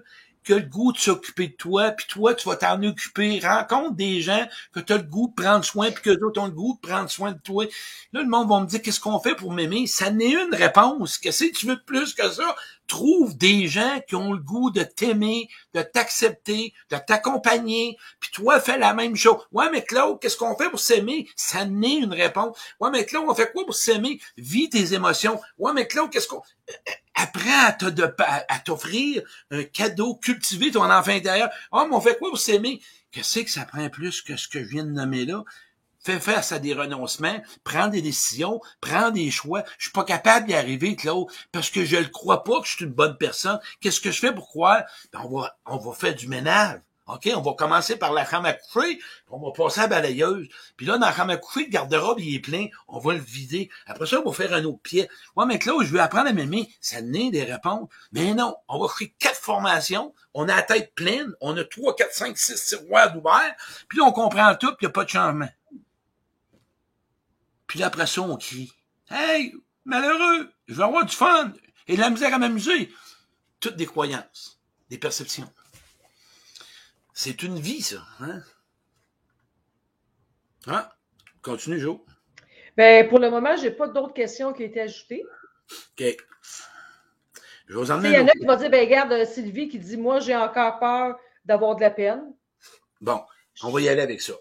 Speaker 1: que le goût de s'occuper de toi, puis toi, tu vas t'en occuper. Rencontre des gens que tu as le goût de prendre soin, puis que d'autres ont le goût de prendre soin de toi. Là, le monde va me dire, qu'est-ce qu'on fait pour m'aimer? Ça n'est une réponse. Qu'est-ce que tu veux plus que ça? Trouve des gens qui ont le goût de t'aimer, de t'accepter, de t'accompagner, puis toi, fais la même chose. Ouais, mais Claude, qu'est-ce qu'on fait pour s'aimer? Ça n'est une réponse. Ouais, mais Claude, on fait quoi pour s'aimer? Vis tes émotions. Ouais, mais Claude, qu'est-ce qu'on... Apprends à, t'offrir un cadeau, cultiver ton enfant intérieur. Oh, mais on fait quoi pour s'aimer? Qu'est-ce que ça prend plus que ce que je viens de nommer là? Fais face à des renoncements, prends des décisions, prends des choix. Je suis pas capable d'y arriver, Claude, parce que je ne crois pas que je suis une bonne personne. Qu'est-ce que je fais pour croire? Ben, on va, on va faire du ménage. OK, on va commencer par la chambre à coucher, on va passer à la balayeuse. Puis là, dans la chambre à coucher, le garde-robe, il est plein, on va le vider. Après ça, on va faire un autre pied. Ouais, mais Claude, je veux apprendre à m'aimer. Ça n'est des réponses. Mais non, on va faire quatre formations, on a la tête pleine, on a trois, quatre, cinq, six tiroirs d'ouvert, puis là, on comprend tout, puis il n'y a pas de changement. Puis là, après ça, on crie. Hey, malheureux, je veux avoir du fun et de la misère à m'amuser. Toutes des croyances, des perceptions. C'est une vie, ça. Hein? Ah, continue, Jo.
Speaker 2: Ben, pour le moment, j'ai pas d'autres questions qui ont été ajoutées.
Speaker 1: OK. Je vais vous emmener.
Speaker 2: Il y en a qui vont dire, ben, regarde, Sylvie qui dit, moi, j'ai encore peur d'avoir de la peine.
Speaker 1: Bon, on va y aller avec ça.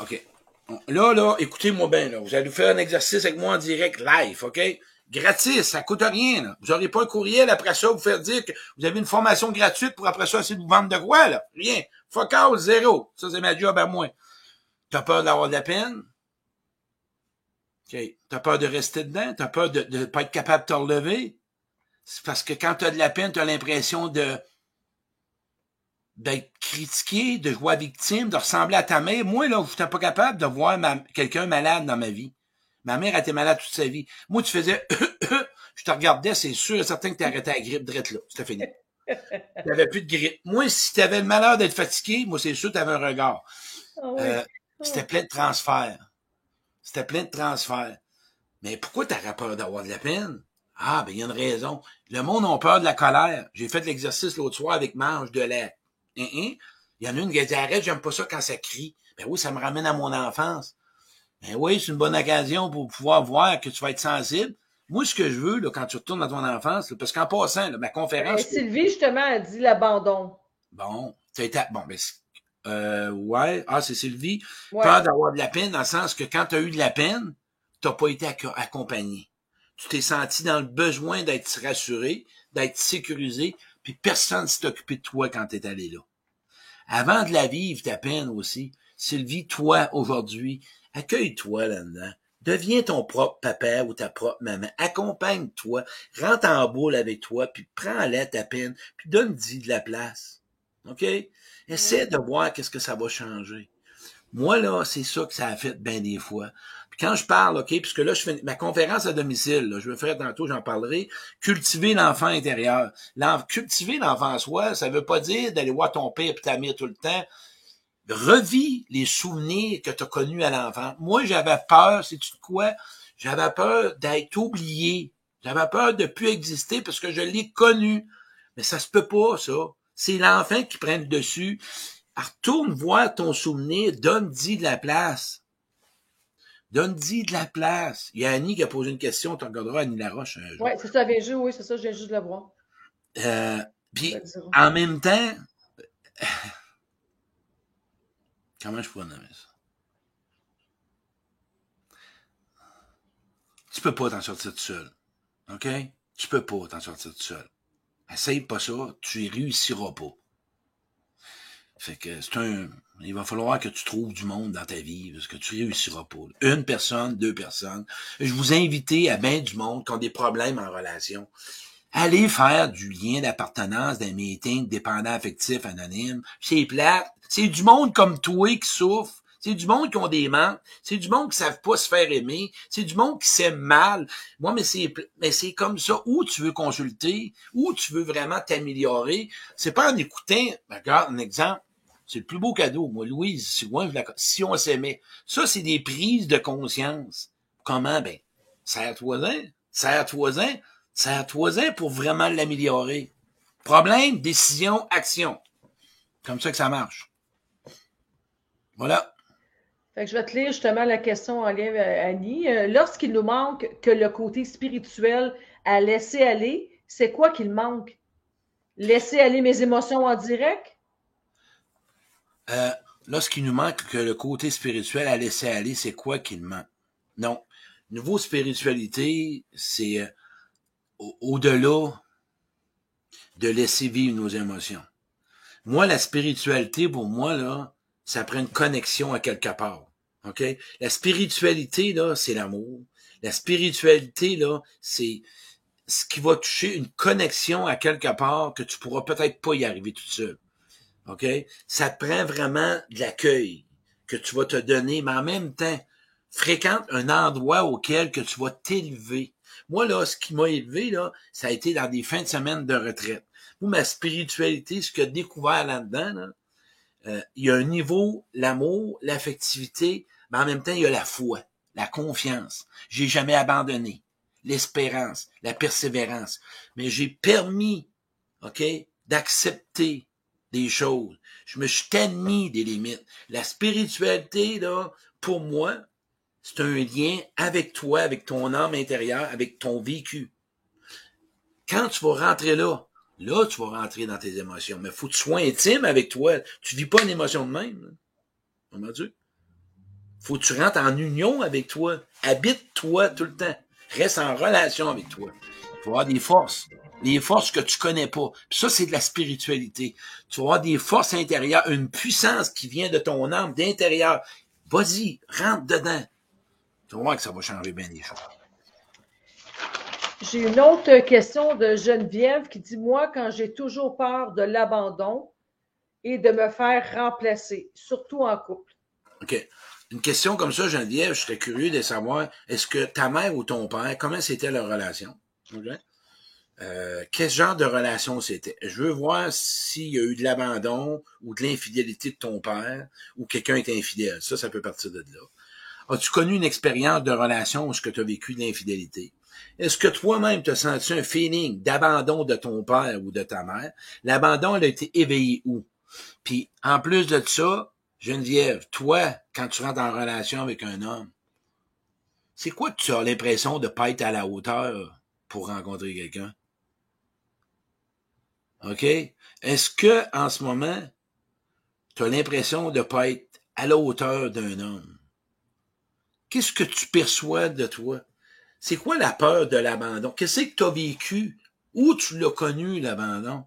Speaker 1: OK. Là, là, écoutez-moi bien, là. Vous allez faire un exercice avec moi en direct live, OK? gratis, ça coûte rien. Là. Vous n'aurez pas un courriel après ça vous faire dire que vous avez une formation gratuite pour après ça essayer de vous vendre de quoi, là? Rien. Fuck out, zéro. Ça, c'est ma job à moi. T'as peur d'avoir de la peine? OK. T'as peur de rester dedans? T'as peur de ne pas être capable de te relever? Parce que quand t'as de la peine, t'as l'impression de d'être critiqué, de jouer victime, de ressembler à ta mère. Moi, là, je n'étais pas capable de voir quelqu'un malade dans ma vie. Ma mère a été malade toute sa vie. Moi, tu faisais je te regardais, c'est sûr et certain que tu arrêté la grippe drette là. C'était fini. tu n'avais plus de grippe. Moi, si tu avais le malheur d'être fatigué, moi, c'est sûr que tu avais un regard. Ah euh, c'était plein de transferts. C'était plein de transferts. Mais pourquoi tu aurais peur d'avoir de la peine? Ah, ben, il y a une raison. Le monde a peur de la colère. J'ai fait l'exercice l'autre soir avec Mange de lait. Hein, hein? Il y en a une qui a dit, arrête, j'aime pas ça quand ça crie. Ben oui, ça me ramène à mon enfance. Ben oui, c'est une bonne occasion pour pouvoir voir que tu vas être sensible. Moi, ce que je veux, là, quand tu retournes dans ton enfance, parce qu'en passant, ma conférence.
Speaker 2: Sylvie, justement, a dit l'abandon.
Speaker 1: Bon, a été, bon, ben, euh, ouais, ah, c'est Sylvie. Peur d'avoir de la peine, dans le sens que quand tu as eu de la peine, tu n'as pas été accompagné. Tu t'es senti dans le besoin d'être rassuré, d'être sécurisé, puis personne ne s'est occupé de toi quand tu es allé là. Avant de la vivre, ta peine aussi, Sylvie, toi, aujourd'hui, accueille-toi là-dedans. Deviens ton propre papa ou ta propre maman. Accompagne-toi. Rentre en boule avec toi, puis prends-la ta peine, puis donne-y de la place. OK? Essaie de voir qu'est-ce que ça va changer. Moi, là, c'est ça que ça a fait bien des fois. Puis quand je parle, OK, puisque là, je fais ma conférence à domicile, là, je vais faire tantôt, j'en parlerai, cultiver l'enfant intérieur. cultiver l'enfant en soi, ça veut pas dire d'aller voir ton père et ta mère tout le temps. Revis les souvenirs que tu as connus à l'enfant. Moi, j'avais peur, c'est-tu de quoi? J'avais peur d'être oublié. J'avais peur de plus exister parce que je l'ai connu. Mais ça se peut pas, ça. C'est l'enfant qui prend le dessus. Retourne voir ton souvenir, donne-y de la place. Donne-y de la place. Il y a Annie qui a posé une question, tu regarderas Annie Laroche un
Speaker 2: jour. Oui, c'est ça, j'ai oui, c'est ça, j'ai juste de la voir.
Speaker 1: Euh, puis, en même temps, comment je pourrais nommer ça? Tu peux pas t'en sortir tout seul. OK? Tu peux pas t'en sortir tout seul. Essaye pas ça, tu y réussiras pas. Fait que c'est un. Il va falloir que tu trouves du monde dans ta vie, parce que tu réussiras pas. Une personne, deux personnes. Je vous invite à bien du monde qui ont des problèmes en relation. Allez faire du lien d'appartenance, d'un meeting dépendant affectif anonyme. C'est plate. C'est du monde comme toi qui souffre c'est du monde qui ont des manques. C'est du monde qui savent pas se faire aimer. C'est du monde qui s'aime mal. Moi, mais c'est, mais c'est comme ça. Où tu veux consulter, où tu veux vraiment t'améliorer? C'est pas en écoutant, regarde un exemple. C'est le plus beau cadeau. Moi, Louise, si, si on s'aimait. Ça, c'est des prises de conscience. Comment? Ben, serre-toi-en. Serre-toi-en. Serre-toi-en pour vraiment l'améliorer. Problème, décision, action. Comme ça que ça marche. Voilà
Speaker 2: je vais te lire justement la question en lien Annie. Euh, lorsqu'il nous manque que le côté spirituel à laisser aller, c'est quoi qu'il manque? Laisser aller mes émotions en direct?
Speaker 1: Euh, lorsqu'il nous manque que le côté spirituel à laisser aller, c'est quoi qu'il manque? Non. Nouveau spiritualité, c'est euh, au-delà de laisser vivre nos émotions. Moi, la spiritualité, pour moi, là, ça prend une connexion à quelque part. OK? La spiritualité, là, c'est l'amour. La spiritualité, là, c'est ce qui va toucher une connexion à quelque part que tu pourras peut-être pas y arriver tout seul. OK? Ça te prend vraiment de l'accueil que tu vas te donner, mais en même temps, fréquente un endroit auquel que tu vas t'élever. Moi, là, ce qui m'a élevé, là, ça a été dans des fins de semaine de retraite. Moi, ma spiritualité, ce que j'ai découvert là-dedans, là, euh, il y a un niveau, l'amour, l'affectivité, mais en même temps, il y a la foi, la confiance. J'ai jamais abandonné. L'espérance, la persévérance. Mais j'ai permis, OK, d'accepter des choses. Je me suis admis des limites. La spiritualité, là, pour moi, c'est un lien avec toi, avec ton âme intérieure, avec ton vécu. Quand tu vas rentrer là, Là, tu vas rentrer dans tes émotions. Mais faut que tu sois intime avec toi. Tu vis pas une émotion de même. Dire? Faut que tu rentres en union avec toi. Habite-toi tout le temps. Reste en relation avec toi. Il faut avoir des forces. Des forces que tu connais pas. Puis ça, c'est de la spiritualité. Tu vas avoir des forces intérieures, une puissance qui vient de ton âme, d'intérieur. Vas-y, rentre dedans. Tu vas voir que ça va changer bien les choses.
Speaker 2: J'ai une autre question de Geneviève qui dit Moi, quand j'ai toujours peur de l'abandon, et de me faire remplacer, surtout en couple.
Speaker 1: OK. Une question comme ça, Geneviève, je serais curieux de savoir, est-ce que ta mère ou ton père, comment c'était leur relation? Euh, quel genre de relation c'était? Je veux voir s'il y a eu de l'abandon ou de l'infidélité de ton père ou quelqu'un est infidèle. Ça, ça peut partir de là. As-tu connu une expérience de relation où ce que tu as vécu de l'infidélité? Est-ce que toi-même tu as senti un feeling d'abandon de ton père ou de ta mère? L'abandon, elle a été éveillé où? Puis, en plus de ça, Geneviève, toi, quand tu rentres en relation avec un homme, c'est quoi que tu as l'impression de pas être à la hauteur pour rencontrer quelqu'un? OK? Est-ce que, en ce moment, tu as l'impression de pas être à la hauteur d'un homme? Qu'est-ce que tu perçois de toi? C'est quoi la peur de l'abandon? Qu'est-ce que tu as vécu? Où tu l'as connu, l'abandon?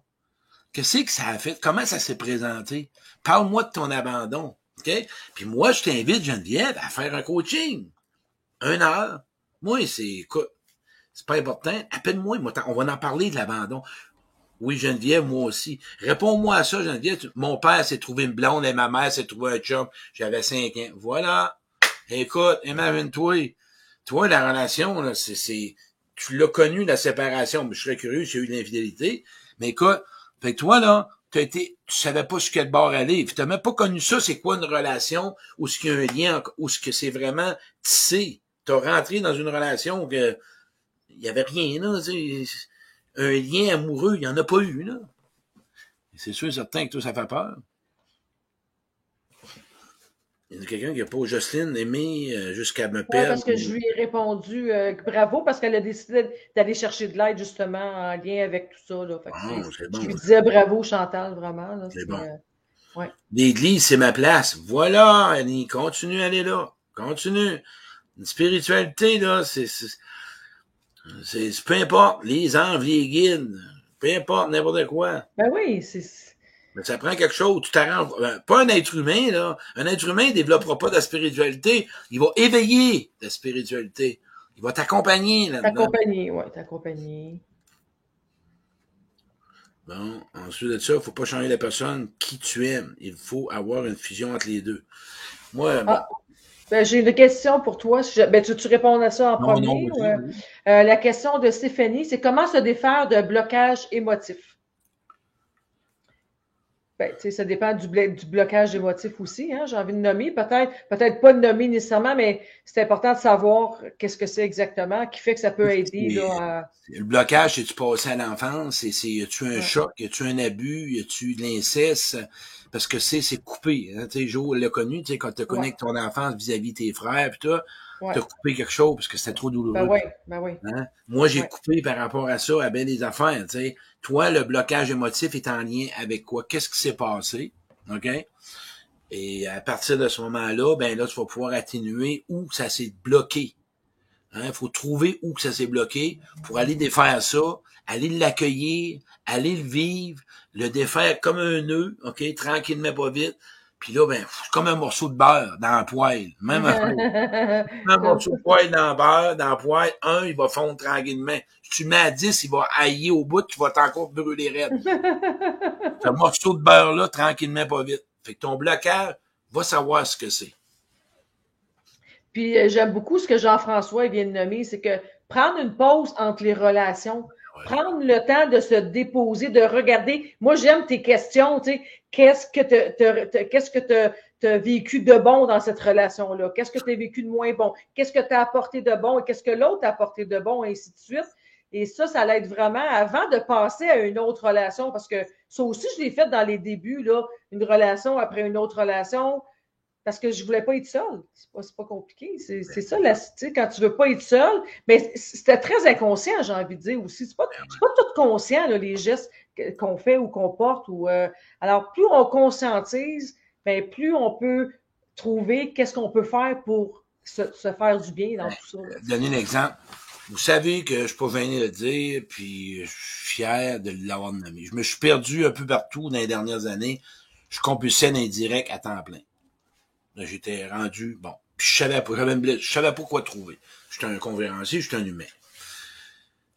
Speaker 1: Qu'est-ce que ça a fait? Comment ça s'est présenté? Parle-moi de ton abandon. OK? Puis moi, je t'invite, Geneviève, à faire un coaching. Un heure. Moi, c'est, écoute, c'est pas important. Appelle-moi, on va en parler de l'abandon. Oui, Geneviève, moi aussi. Réponds-moi à ça, Geneviève. Mon père s'est trouvé une blonde et ma mère s'est trouvé un chum. J'avais cinq ans. Voilà. Écoute, imagine-toi. Toi, la relation, là, c'est, tu l'as connu, la séparation. Mais je serais curieux s'il y a eu l'infidélité. Mais écoute, fait toi, là, tu été, tu savais pas sur quel bord aller. Tu n'as même pas connu ça, c'est quoi une relation, ou ce qu'il y a un lien, ou ce que c'est vraiment tissé. Tu as rentré dans une relation que il y avait rien, là. Un lien amoureux, il n'y en a pas eu, là. C'est sûr et certain que tout ça fait peur. Il y a quelqu'un qui n'a pas Jocelyne aimé euh, jusqu'à me perdre.
Speaker 2: parce que je lui ai répondu euh, bravo parce qu'elle a décidé d'aller chercher de l'aide justement en lien avec tout ça. Là. Ah, bon, je lui disais bravo Chantal, vraiment. C'est bon.
Speaker 1: Euh, ouais. L'église, c'est ma place. Voilà, Annie, continue à aller là. Continue. Une spiritualité, là, c'est. C'est peu importe, les anges, les guides, peu importe, n'importe quoi.
Speaker 2: Ben oui, c'est
Speaker 1: mais ça prend quelque chose. Tu t'arranges. Euh, pas un être humain, là. Un être humain ne développera pas de la spiritualité. Il va éveiller la spiritualité. Il va t'accompagner
Speaker 2: là-dedans. T'accompagner, ouais, t'accompagner.
Speaker 1: Bon, ensuite de ça, il ne faut pas changer la personne qui tu aimes. Il faut avoir une fusion entre les deux. Moi,
Speaker 2: ah, ben, j'ai une question pour toi. Ben, tu, tu réponds à ça en premier. Euh, euh, la question de Stéphanie, c'est comment se défaire de blocage émotif? Ben, ça dépend du, du, blocage émotif aussi, hein, j'ai envie de nommer. Peut-être, peut-être pas de nommer nécessairement, mais c'est important de savoir qu'est-ce que c'est exactement qui fait que ça peut aider. Là, à...
Speaker 1: Le blocage, c'est-tu passé à l'enfance? C'est, y a-tu un choc? Y a-tu un abus? Y a-tu de l'inceste? Parce que c'est, c'est coupé. Hein, tu sais, Joe l'a connu, tu sais, quand tu connectes ton enfance vis-à-vis de tes frères, pis toi, tu as coupé quelque chose parce que c'était trop douloureux.
Speaker 2: Ben oui, ben oui.
Speaker 1: Hein? Moi, j'ai coupé par rapport à ça, à bien des affaires, tu sais. Toi, le blocage émotif est en lien avec quoi? Qu'est-ce qui s'est passé? OK? Et à partir de ce moment-là, ben là, tu vas pouvoir atténuer où ça s'est bloqué. Il hein? faut trouver où que ça s'est bloqué pour aller défaire ça, aller l'accueillir, aller le vivre, le défaire comme un nœud, OK, tranquillement, pas vite, puis là, ben, comme un morceau de beurre dans le poêle. Même un, un morceau de poêle dans le beurre, dans le poêle, un, il va fondre tranquillement. Si tu mets à 10, il va hailler au bout, tu vas encore brûler raide. Ce morceau de beurre-là, tranquillement, pas vite. Fait que ton blocage va savoir ce que c'est.
Speaker 2: Puis euh, j'aime beaucoup ce que Jean-François vient de nommer, c'est que prendre une pause entre les relations, Prendre le temps de se déposer, de regarder. Moi, j'aime tes questions, tu sais. Qu'est-ce que tu que as vécu de bon dans cette relation-là? Qu'est-ce que tu as vécu de moins bon? Qu'est-ce que tu as apporté de bon et qu'est-ce que l'autre a apporté de bon, et ainsi de suite. Et ça, ça l'aide vraiment avant de passer à une autre relation, parce que ça aussi, je l'ai fait dans les débuts, là, une relation après une autre relation parce que je voulais pas être seule. C'est pas, pas compliqué. C'est ça, la, quand tu veux pas être seule. Mais c'était très inconscient, j'ai envie de dire aussi. C'est pas, pas tout conscient, là, les gestes qu'on fait ou qu'on porte. Ou, euh, alors, plus on conscientise, ben, plus on peut trouver qu'est-ce qu'on peut faire pour se, se, faire du bien dans tout ça.
Speaker 1: Donner un exemple. Vous savez que je suis pas venu le dire, puis je suis fier de l'avoir nommé. Je me suis perdu un peu partout dans les dernières années. Je compulsais indirect à temps plein. J'étais rendu, bon, puis je savais pas, je savais pas quoi trouver. J'étais un conférencier, j'étais un humain.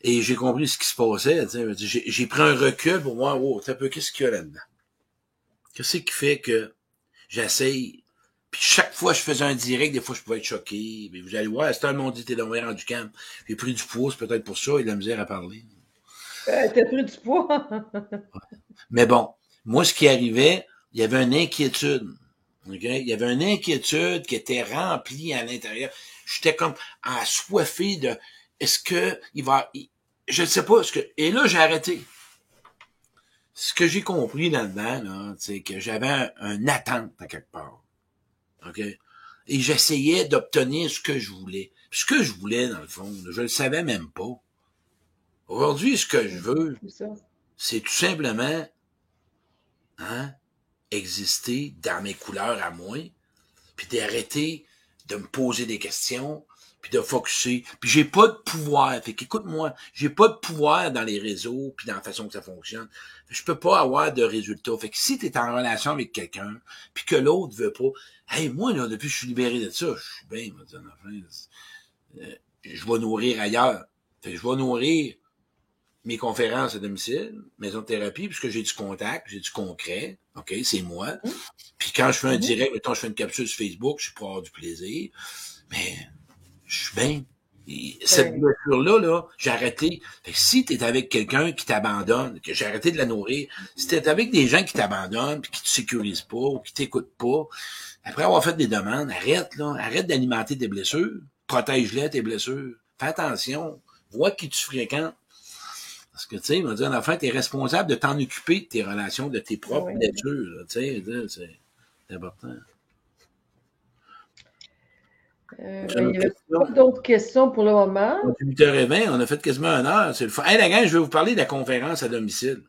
Speaker 1: Et j'ai compris ce qui se passait. J'ai pris un recul pour voir, oh, un peu, qu'est-ce qu'il y a là-dedans? Qu'est-ce qui fait que j'essaye, puis chaque fois que je faisais un direct, des fois je pouvais être choqué. Mais vous allez voir, c'est un monde dit t'es dans du camp. J'ai pris du poids, c'est peut-être pour ça, et de la misère à parler.
Speaker 2: Euh, T'as pris du poids.
Speaker 1: Mais bon, moi, ce qui arrivait, il y avait une inquiétude. Okay? Il y avait une inquiétude qui était remplie à l'intérieur. J'étais comme assoiffé de est-ce que il va. je ne sais pas ce que. Et là, j'ai arrêté. Ce que j'ai compris là-dedans, c'est que j'avais un, attente à quelque part. OK? Et j'essayais d'obtenir ce que je voulais. Ce que je voulais, dans le fond, je le savais même pas. Aujourd'hui, ce que je veux, c'est tout simplement hein, exister dans mes couleurs à moi, puis d'arrêter de me poser des questions, puis de focuser. Puis j'ai pas de pouvoir. Fait qu'écoute-moi, j'ai pas de pouvoir dans les réseaux, puis dans la façon que ça fonctionne. Je peux pas avoir de résultats. Fait que si tu es en relation avec quelqu'un, puis que l'autre veut pas, hey, moi, là, depuis que je suis libéré de ça, je suis bien, euh, je vais nourrir ailleurs. Je vais nourrir mes conférences à domicile, maison de thérapie, puisque j'ai du contact, j'ai du concret, OK, c'est moi. Mmh. Puis quand je fais un mmh. direct, mettons, je fais une capsule sur Facebook, je suis pour avoir du plaisir, mais je suis bien. cette blessure-là, là, j'ai arrêté. Fait que si t'es avec quelqu'un qui t'abandonne, que j'ai arrêté de la nourrir, si t'es avec des gens qui t'abandonnent, puis qui te sécurisent pas, ou qui t'écoutent pas, après avoir fait des demandes, arrête, là, arrête d'alimenter tes blessures, protège-les, tes blessures, fais attention, vois qui tu fréquentes, parce que, tu sais, il m'a dit, en fait, tu es responsable de t'en occuper de tes relations, de tes propres blessures. Tu sais, c'est important.
Speaker 2: Euh, il n'y avait pas d'autres questions pour le moment.
Speaker 1: 8h20, on a fait quasiment une heure. C'est le fun. Hey, la gang, je vais vous parler de la conférence à domicile.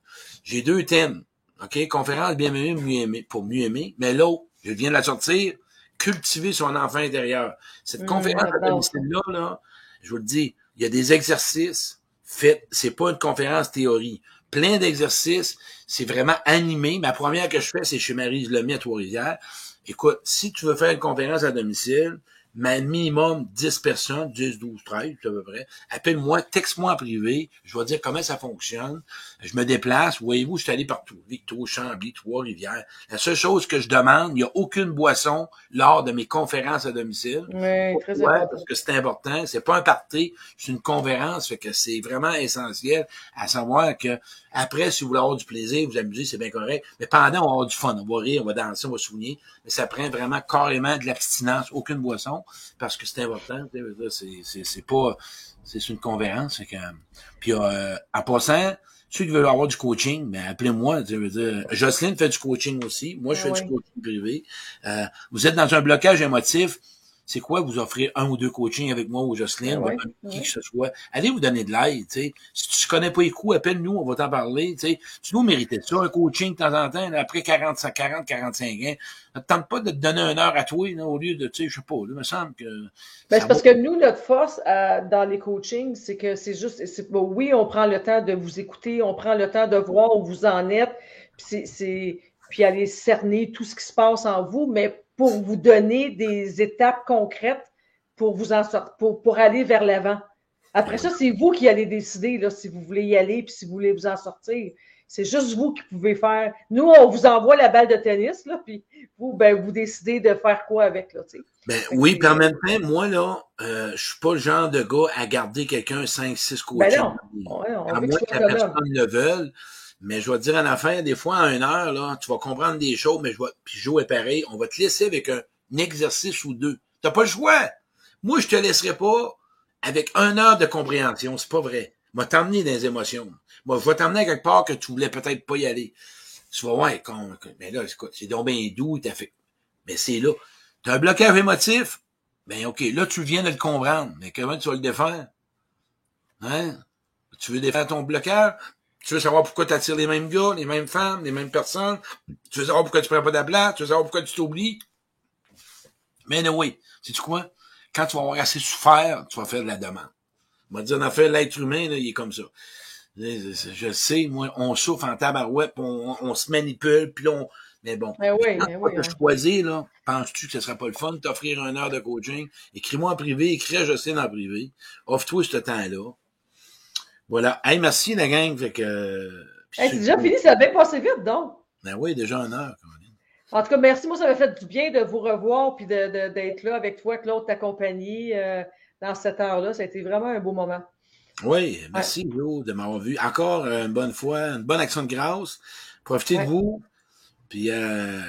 Speaker 1: J'ai deux thèmes. OK? Conférence bien aimée, mieux aimer, pour mieux aimer. Mais l'autre, je viens de la sortir, cultiver son enfant intérieur. Cette mmh, conférence à domicile-là, là, je vous le dis, il y a des exercices faites, c'est pas une conférence théorie. Plein d'exercices, c'est vraiment animé. Ma première que je fais, c'est chez Marie Lemay à Trois-Rivières. Écoute, si tu veux faire une conférence à domicile, mais minimum 10 personnes, 10, 12, 13, à peu près. Appelle-moi, texte-moi en privé, je vais dire comment ça fonctionne. Je me déplace, voyez-vous, je suis allé partout. Victo, Chambly, Trois-Rivières. La seule chose que je demande, il n'y a aucune boisson lors de mes conférences à domicile.
Speaker 2: Oui, très important.
Speaker 1: Parce que c'est important. C'est pas un party, c'est une conférence, fait que c'est vraiment essentiel à savoir que après, si vous voulez avoir du plaisir, vous amuser, c'est bien correct. Mais pendant, on va avoir du fun. On va rire, on va danser, on va souvenir. Mais ça prend vraiment carrément de l'abstinence, aucune boisson, parce que c'est important. C'est pas... C'est une conférence. Que, puis euh, en passant, ceux qui veulent avoir du coaching, ben appelez-moi. Jocelyne fait du coaching aussi. Moi, je fais du coaching privé. Euh, vous êtes dans un blocage émotif c'est quoi vous offrir un ou deux coachings avec moi ou Jocelyne, ah qui que ce soit? Allez vous donner de l'aide, tu sais. Si tu connais pas les coups, appelle-nous, on va t'en parler, tu sais. Tu nous méritais ça, un coaching de temps en temps, après 40, 40, 45 ans. Ne tente pas de te donner une heure à toi, au lieu de, tu sais, je sais pas, il me semble que...
Speaker 2: Ben, c'est parce que nous, notre force euh, dans les coachings, c'est que c'est juste, c'est, oui, on prend le temps de vous écouter, on prend le temps de voir où vous en êtes, puis c'est, puis aller cerner tout ce qui se passe en vous, mais pour vous donner des étapes concrètes pour vous en sortir, pour, pour aller vers l'avant. Après ça, c'est vous qui allez décider là, si vous voulez y aller puis si vous voulez vous en sortir. C'est juste vous qui pouvez faire. Nous, on vous envoie la balle de tennis, là, puis vous, ben, vous décidez de faire quoi avec, là.
Speaker 1: Ben, oui, puis en même temps, moi, là, euh, je suis pas le genre de gars à garder quelqu'un 5-6 coachings. Ben non. Ouais, on à moins que la personne le veuille. Mais je vais dire en affaire, des fois, en une heure, là, tu vas comprendre des choses, mais je vais, puis jouer pareil, on va te laisser avec un, exercice ou deux. T'as pas le choix. Moi, je te laisserai pas avec une heure de compréhension. C'est pas vrai. Moi, t'emmener dans les émotions. Moi, je vais t'emmener quelque part que tu voulais peut-être pas y aller. Tu vas voir, mais là, écoute, c'est donc bien doux, t'as fait. Mais c'est là. T'as un blocage émotif? Ben, OK, là, tu viens de le comprendre. Mais comment tu vas le défaire? Hein? Tu veux défaire ton blocage? Tu veux savoir pourquoi tu attires les mêmes gars, les mêmes femmes, les mêmes personnes? Tu veux savoir pourquoi tu prends pas d'ablat. Tu veux savoir pourquoi tu t'oublies? Mais non, oui. C'est tu quoi? Quand tu vas avoir assez souffert, tu vas faire de la demande. On va dire, en fait, l'être humain, là, il est comme ça. Je sais, moi, on souffre en tabarouette, on, on, se manipule, puis on... Mais bon,
Speaker 2: mais oui, mais oui,
Speaker 1: choisis, là, penses-tu que ce sera pas le fun de t'offrir une heure de coaching? Écris-moi en privé, écris à Justine en privé. Offre-toi ce temps-là. Voilà. Hey, merci la gang. Fait que.
Speaker 2: c'est déjà fini, ça a bien passé vite, donc.
Speaker 1: Ben oui, déjà une heure, Caroline.
Speaker 2: En tout cas, merci. Moi, ça m'a fait du bien de vous revoir puis d'être là avec toi, Claude, ta compagnie, euh, dans cette heure-là. Ça a été vraiment un beau moment.
Speaker 1: Oui, merci, ouais. de m'avoir vu. Encore une bonne fois, une bonne action de grâce. Profitez de vous. Puis, euh,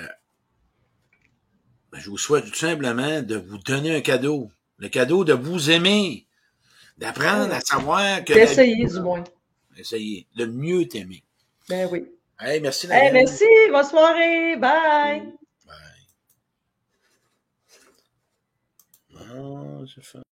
Speaker 1: ben, je vous souhaite tout simplement de vous donner un cadeau. Le cadeau de vous aimer. D'apprendre à savoir que.
Speaker 2: D'essayer, du moins.
Speaker 1: Essayer. De mieux t'aimer.
Speaker 2: Ben oui.
Speaker 1: Hey, merci,
Speaker 2: hey, merci. Bonne soirée. Bye.
Speaker 1: Bye. Oh, fais...